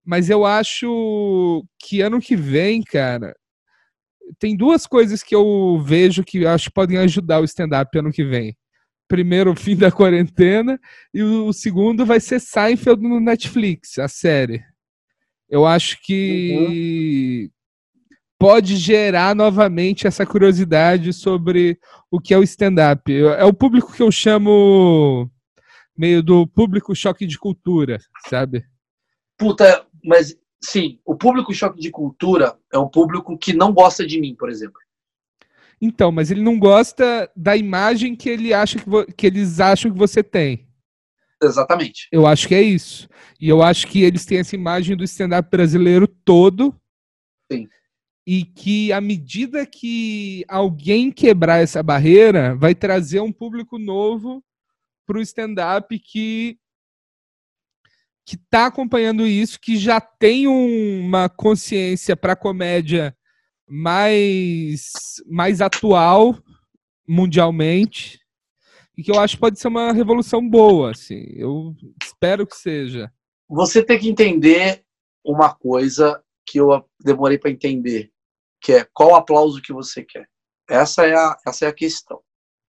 S4: Mas eu acho que ano que vem, cara, tem duas coisas que eu vejo que eu acho que podem ajudar o stand-up ano que vem. Primeiro, o fim da quarentena, e o segundo vai ser Seinfeld no Netflix, a série. Eu acho que uhum. pode gerar novamente essa curiosidade sobre o que é o stand-up. É o público que eu chamo meio do público choque de cultura, sabe?
S5: Puta, mas sim, o público choque de cultura é um público que não gosta de mim, por exemplo.
S4: Então, mas ele não gosta da imagem que ele acha que, que eles acham que você tem.
S5: Exatamente.
S4: Eu acho que é isso. E eu acho que eles têm essa imagem do stand-up brasileiro todo.
S5: Sim.
S4: E que à medida que alguém quebrar essa barreira, vai trazer um público novo para o stand-up que que está acompanhando isso, que já tem uma consciência para comédia mais, mais atual mundialmente e que eu acho que pode ser uma revolução boa, assim. Eu espero que seja.
S5: Você tem que entender uma coisa que eu demorei para entender, que é qual aplauso que você quer. Essa é a, essa é a questão.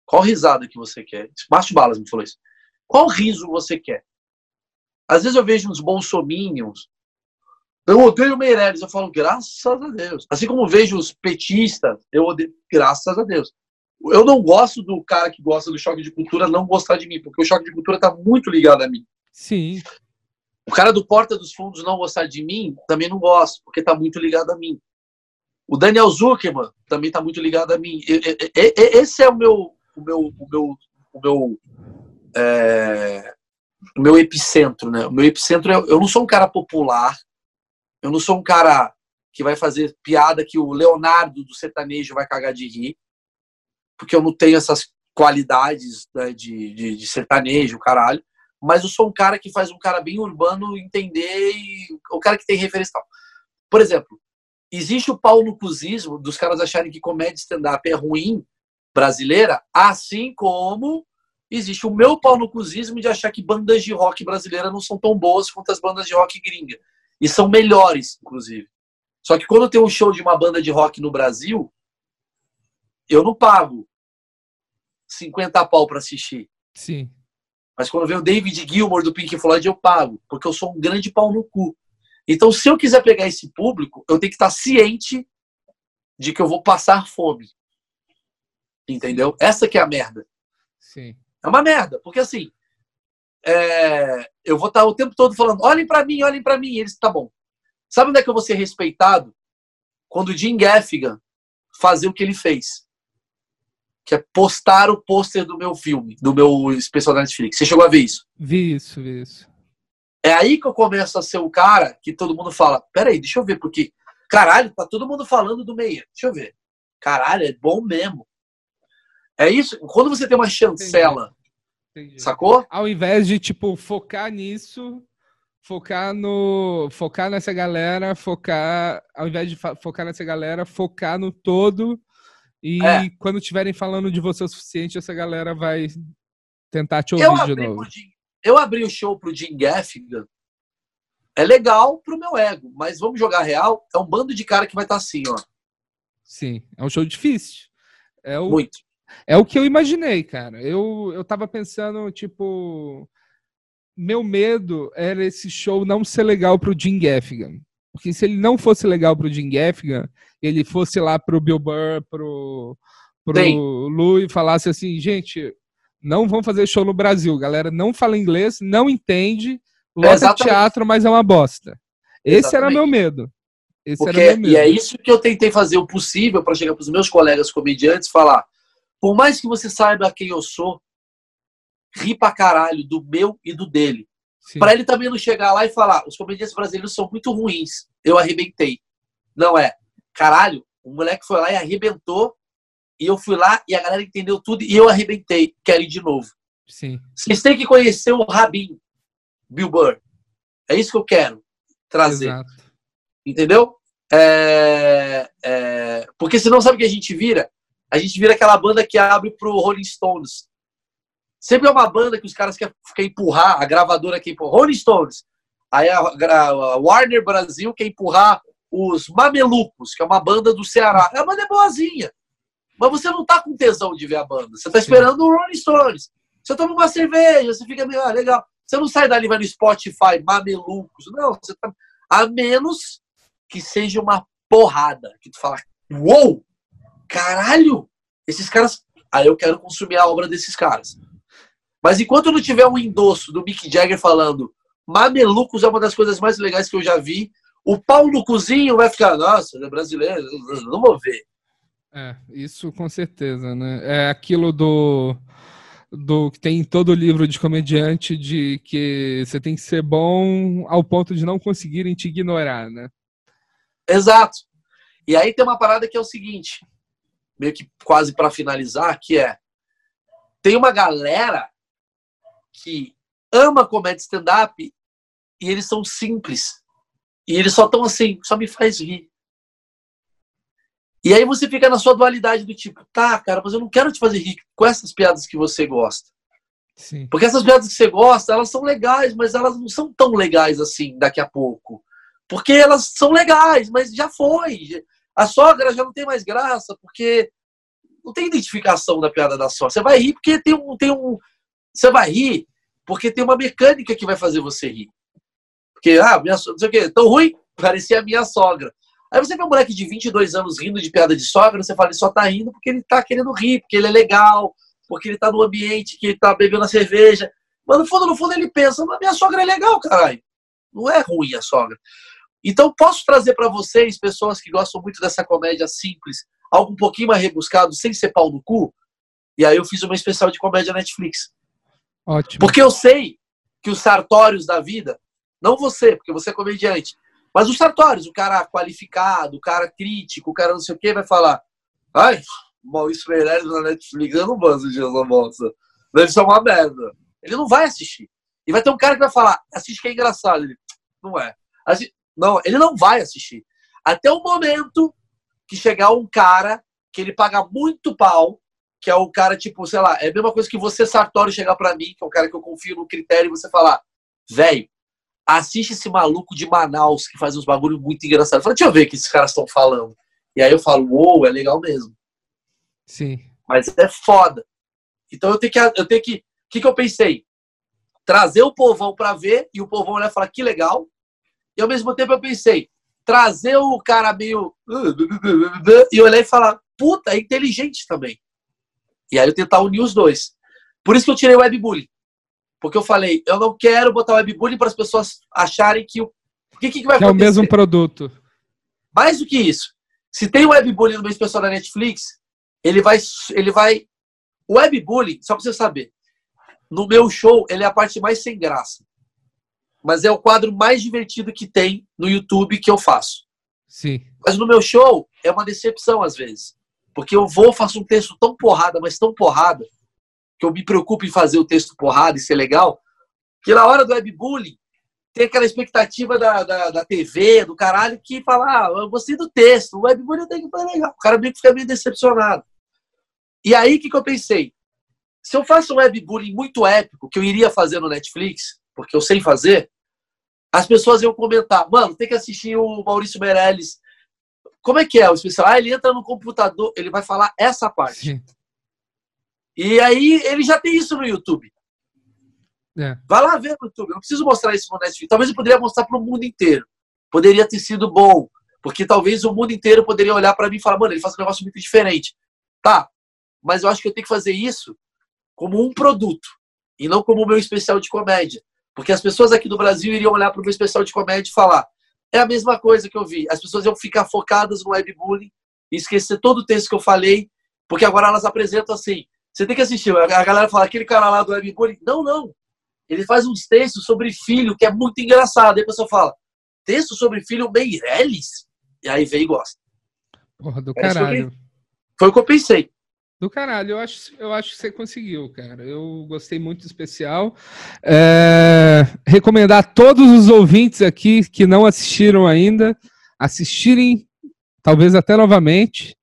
S5: Qual risada que você quer? Márcio Balas me falou isso. Qual riso você quer? Às vezes eu vejo uns bolsominions. Eu odeio Meirelles. Eu falo, graças a Deus. Assim como vejo os petistas, eu odeio, graças a Deus. Eu não gosto do cara que gosta do choque de cultura não gostar de mim, porque o choque de cultura está muito ligado a mim.
S4: Sim.
S5: O cara do Porta dos Fundos não gostar de mim, também não gosto, porque está muito ligado a mim. O Daniel Zuckerman também está muito ligado a mim. Esse é o meu, o meu, o meu, o meu é, o meu epicentro, né? O meu epicentro, é, eu não sou um cara popular, eu não sou um cara que vai fazer piada que o Leonardo do sertanejo vai cagar de rir, porque eu não tenho essas qualidades né, de, de, de, sertanejo, caralho. Mas eu sou um cara que faz um cara bem urbano entender e o cara que tem referência tal. Por exemplo, existe o pau no cuzismo dos caras acharem que comédia stand-up é ruim brasileira, assim como existe o meu pau no cuzismo de achar que bandas de rock brasileira não são tão boas quanto as bandas de rock gringa. E são melhores, inclusive. Só que quando tem um show de uma banda de rock no Brasil, eu não pago 50 pau para assistir.
S4: Sim.
S5: Mas quando vem o David Gilmour do Pink Floyd, eu pago, porque eu sou um grande pau no cu. Então, se eu quiser pegar esse público, eu tenho que estar ciente de que eu vou passar fome. Entendeu? Essa que é a merda.
S4: Sim.
S5: É uma merda, porque assim, é, eu vou estar o tempo todo falando, olhem para mim, olhem para mim, e eles, tá bom. Sabe onde é que eu vou ser respeitado? Quando o Jim Gaffigan fazer o que ele fez. Que é postar o pôster do meu filme, do meu especial da Netflix. Você chegou a ver isso?
S4: Vi isso, vi isso.
S5: É aí que eu começo a ser o cara que todo mundo fala, peraí, deixa eu ver, porque, caralho, tá todo mundo falando do Meia. Deixa eu ver. Caralho, é bom mesmo. É isso. Quando você tem uma chancela Entendi. Sacou?
S4: Ao invés de, tipo, focar nisso, focar no. Focar nessa galera, focar. Ao invés de focar nessa galera, focar no todo. E é. quando estiverem falando de você o suficiente, essa galera vai tentar te ouvir de novo.
S5: Jim, eu abri o show pro Jim Gaffigan. É legal pro meu ego, mas vamos jogar real. É um bando de cara que vai estar tá assim, ó.
S4: Sim, é um show difícil. É o,
S5: Muito.
S4: É o que eu imaginei, cara. Eu, eu tava pensando, tipo. Meu medo era esse show não ser legal pro Jim Gaffigan. Porque se ele não fosse legal pro Jim Gaffigan, ele fosse lá pro Bill Burr, pro, pro Lu e falasse assim, gente, não vão fazer show no Brasil. Galera não fala inglês, não entende, lota teatro, mas é uma bosta. Esse Exatamente. era meu medo. Esse
S5: Porque,
S4: era meu medo.
S5: E é isso que eu tentei fazer o possível para chegar para os meus colegas comediantes e falar: por mais que você saiba quem eu sou, ri pra caralho do meu e do dele. Para ele também não chegar lá e falar: os comediantes brasileiros são muito ruins, eu arrebentei. Não é. Caralho, o moleque foi lá e arrebentou, e eu fui lá e a galera entendeu tudo e eu arrebentei. Quero ir de novo.
S4: Sim.
S5: Vocês têm que conhecer o Rabin, Bill Burr. É isso que eu quero trazer. Exato. Entendeu? É, é, porque senão sabe o que a gente vira? a gente vira aquela banda que abre pro Rolling Stones. Sempre é uma banda que os caras querem, empurrar, a gravadora quer empurrar. Rolling Stones. Aí a, a Warner Brasil quer empurrar os Mamelucos, que é uma banda do Ceará. A banda é boazinha. Mas você não tá com tesão de ver a banda. Você tá esperando o Rolling Stones. Você toma uma cerveja, você fica meio, ah, legal. Você não sai dali, vai no Spotify, Mamelucos. Não, você tá... A menos que seja uma porrada. Que tu fala, uou, caralho, esses caras... Aí eu quero consumir a obra desses caras. Mas enquanto não tiver um endosso do Mick Jagger falando Mamelucos é uma das coisas mais legais que eu já vi, o Paulo Cozinho vai ficar, nossa, é brasileiro, não vou ver.
S4: É, isso com certeza, né? É aquilo do do que tem em todo livro de comediante de que você tem que ser bom ao ponto de não conseguirem te ignorar, né?
S5: Exato. E aí tem uma parada que é o seguinte, meio que quase para finalizar, que é tem uma galera que ama comédia stand-up e eles são simples. E eles só estão assim, só me faz rir. E aí você fica na sua dualidade do tipo, tá, cara, mas eu não quero te fazer rir com essas piadas que você gosta. Sim. Porque essas piadas que você gosta, elas são legais, mas elas não são tão legais assim daqui a pouco. Porque elas são legais, mas já foi. A sogra já não tem mais graça, porque não tem identificação da piada da sogra. Você vai rir porque tem um. Tem um você vai rir porque tem uma mecânica que vai fazer você rir. Porque, ah, minha, não sei o quê, tão ruim, parecia a minha sogra. Aí você vê um moleque de 22 anos rindo de piada de sogra, você fala, ele só tá rindo porque ele tá querendo rir, porque ele é legal, porque ele tá no ambiente que ele tá bebendo a cerveja. Mas no fundo, no fundo, ele pensa, mas minha sogra é legal, caralho. Não é ruim a sogra. Então, posso trazer para vocês, pessoas que gostam muito dessa comédia simples, algo um pouquinho mais rebuscado, sem ser pau no cu? E aí eu fiz uma especial de comédia Netflix.
S4: Ótimo.
S5: Porque eu sei que os sartórios da vida, não você, porque você é comediante, mas os sartórios, o cara qualificado, o cara crítico, o cara não sei o quê, vai falar: ai, Maurício Meirelles na Netflix, eu não vou assistir essa moça. Deve ser uma merda. Ele não vai assistir. E vai ter um cara que vai falar: assiste que é engraçado. Ele, não é. Assi não, ele não vai assistir. Até o momento que chegar um cara que ele paga muito pau, que é o cara, tipo, sei lá, é a mesma coisa que você, Sartori, chegar para mim, que é um cara que eu confio no critério, e você falar, velho, assiste esse maluco de Manaus que faz uns bagulho muito engraçado. Fala, deixa eu ver o que esses caras estão falando. E aí eu falo, uou, é legal mesmo.
S4: Sim.
S5: Mas é foda. Então eu tenho que. Eu tenho que. O que, que eu pensei? Trazer o povão para ver e o povão olhar e falar que legal. E ao mesmo tempo eu pensei, trazer o cara meio. E olhar e falar, puta, é inteligente também. E aí eu tentar unir os dois. Por isso que eu tirei o webbullying. Porque eu falei, eu não quero botar webbullying para as pessoas acharem que o. O que, que vai
S4: que acontecer? É o mesmo produto.
S5: Mais do que isso. Se tem webbullying no meu especial da Netflix, ele vai. Ele vai. O webbullying, só para você saber, no meu show, ele é a parte mais sem graça. Mas é o quadro mais divertido que tem no YouTube que eu faço.
S4: Sim.
S5: Mas no meu show, é uma decepção às vezes. Porque eu vou, faço um texto tão porrada, mas tão porrada, que eu me preocupo em fazer o texto porrada e ser legal, que na hora do webbullying tem aquela expectativa da, da, da TV, do caralho, que fala, ah, eu gostei do texto, o webbullying tem que ser legal. O cara meio que fica meio decepcionado. E aí, o que, que eu pensei? Se eu faço um webbullying muito épico, que eu iria fazer no Netflix, porque eu sei fazer, as pessoas iam comentar, mano, tem que assistir o Maurício Meirelles como é que é o especial? Ah, ele entra no computador, ele vai falar essa parte. Sim. E aí ele já tem isso no YouTube. É. Vai lá ver no YouTube. Eu não preciso mostrar isso no Netflix. Talvez eu poderia mostrar para o mundo inteiro. Poderia ter sido bom. Porque talvez o mundo inteiro poderia olhar para mim e falar, mano, ele faz um negócio muito diferente. Tá, mas eu acho que eu tenho que fazer isso como um produto. E não como o meu especial de comédia. Porque as pessoas aqui do Brasil iriam olhar para o meu especial de comédia e falar: é a mesma coisa que eu vi. As pessoas iam ficar focadas no webbullying e esquecer todo o texto que eu falei, porque agora elas apresentam assim. Você tem que assistir. A galera fala, aquele cara lá do webbullying. Não, não. Ele faz uns textos sobre filho que é muito engraçado. Aí a pessoa fala, texto sobre filho Meirelles? E aí vem e gosta.
S4: Porra, do é caralho.
S5: Foi o que eu pensei.
S4: Do caralho, eu acho, eu acho que você conseguiu, cara. Eu gostei muito do especial. É, recomendar a todos os ouvintes aqui que não assistiram ainda, assistirem, talvez até novamente.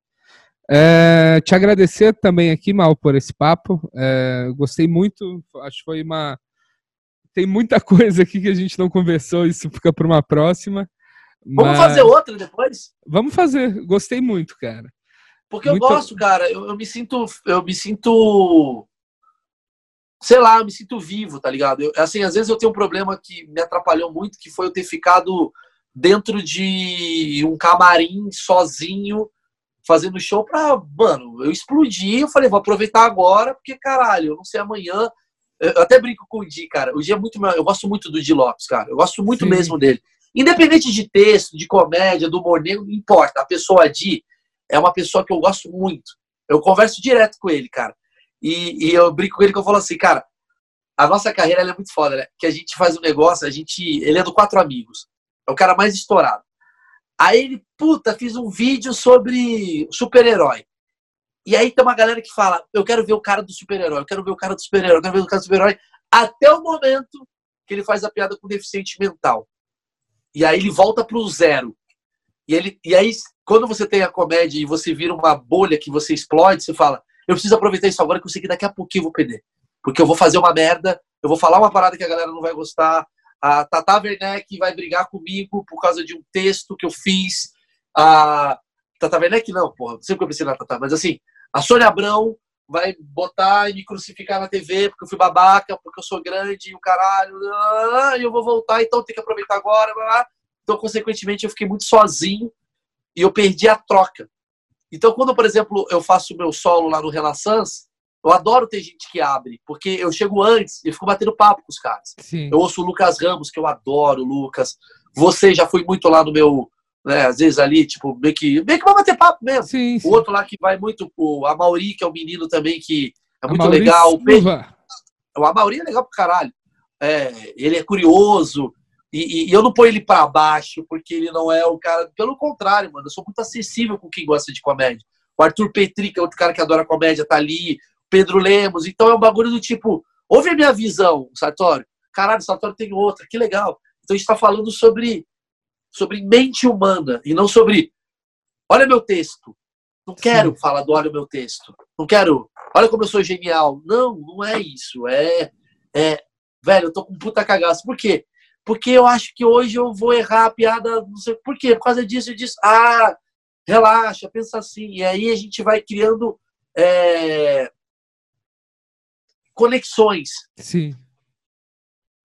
S4: É, te agradecer também aqui, Mal, por esse papo. É, gostei muito. Acho que foi uma. tem muita <laughs> coisa aqui que a gente não conversou, isso fica para uma próxima.
S5: Vamos
S4: mas-
S5: fazer outra depois?
S4: Vamos fazer, gostei muito, cara.
S5: Porque eu
S4: Muito-
S5: gosto, cara. Eu, eu me sinto. Eu me sinto. Sei lá, eu me sinto vivo, tá ligado? Eu, assim, às vezes eu tenho um problema que me atrapalhou muito, que foi eu ter ficado dentro de um camarim sozinho, fazendo show pra. Mano, eu explodi, eu falei, vou aproveitar agora, porque, caralho, eu não sei amanhã. Eu até brinco com o Di, cara. O Di é muito. meu- Eu gosto muito do Di Lopes, cara. Eu gosto muito
S4: Sim.
S5: mesmo dele. Independente de texto, de comédia, do humor negro, não importa. A pessoa Di é uma pessoa que eu gosto muito. Eu converso direto com ele, cara. E, e eu brinco com ele que eu falo assim, cara, a nossa carreira é muito foda, né? Que a gente faz um negócio, a gente. Ele é do Quatro Amigos. É o cara mais estourado. Aí ele, puta, fiz um vídeo sobre super-herói. E aí tem uma galera que fala, eu quero ver o cara do super-herói, eu quero ver o cara do super-herói, eu quero ver o cara do super-herói, até o momento que ele faz a piada com deficiente mental. E aí ele volta pro zero. E, ele, e aí, quando você tem a comédia e você vira uma bolha que você explode, você fala, eu preciso aproveitar isso agora que eu sei que daqui a pouquinho eu vou perder. Porque eu vou fazer uma merda, eu vou falar uma parada que a galera não vai gostar, a Tata Werneck vai brigar comigo por causa de um texto que eu fiz, a Tata Werneck não, porra, sempre que eu pensei na Tata, mas assim, a Sônia Abrão vai botar e me crucificar na TV porque eu fui babaca, porque eu sou grande e o caralho, e eu vou voltar, então tem que aproveitar agora, então consequentemente eu fiquei muito sozinho e eu perdi a troca. Então quando, por exemplo, eu faço meu solo lá no Renaissance, eu adoro ter gente que abre, porque eu chego antes e fico batendo papo com os caras.
S4: Sim.
S5: Eu ouço o Lucas Ramos, que eu adoro, Lucas. Você já foi muito lá no meu, né, às vezes ali, tipo, meio que, meio que vai bater papo mesmo.
S4: Sim, sim.
S5: O outro lá que vai muito, o Amauri, que é um menino também que é muito legal.
S4: Silva.
S5: o Amauri é legal pro caralho. É, ele é curioso. E, e- e eu não ponho ele pra baixo, porque ele não é o cara. Pelo contrário, mano, eu sou muito acessível com quem gosta de comédia. O Arthur Petri, que é outro cara que adora comédia, tá ali. Pedro Lemos. Então é um bagulho do tipo, ouve a minha visão, Sartório. Caralho, Sartório tem outra, que legal. Então a gente tá falando sobre, sobre mente humana e não sobre. Olha meu texto. Não quero falar do olha o meu texto. Não quero. Olha como eu sou genial. Não, não é isso. É. é velho, eu tô com puta cagaço. Por quê? Porque eu acho que hoje eu vou errar a piada. Não sei por quê. Por causa disso e disso. Ah, relaxa, pensa assim. E aí a gente vai criando é, conexões.
S4: Sim.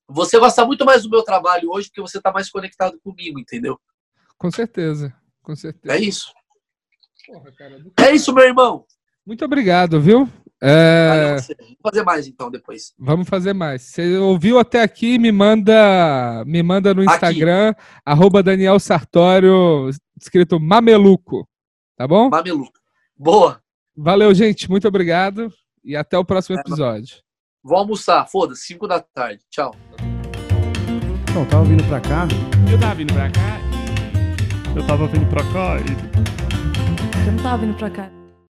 S5: Você gosta muito mais do meu trabalho hoje porque você tá mais conectado comigo, entendeu?
S4: Com certeza. Com certeza.
S5: É isso.
S4: Porra, cara, do
S5: É isso, meu irmão.
S4: Muito obrigado, viu? É,
S5: Valeu. Vou fazer mais então depois.
S4: Vamos fazer mais. Você ouviu até aqui, me manda, me manda no
S5: Aqui.
S4: Instagram, arroba Daniel Sartório, escrito Mameluco. Tá bom?
S5: Mameluco. Boa.
S4: Valeu, gente. Muito obrigado. E até o próximo
S5: É,
S4: episódio.
S5: Vou almoçar. Foda-se. 5 da tarde. Tchau.
S1: Então, tava vindo pra cá,
S2: Eu tava vindo pra cá. Eu tava vindo pra cá e
S3: Eu não tava vindo pra cá.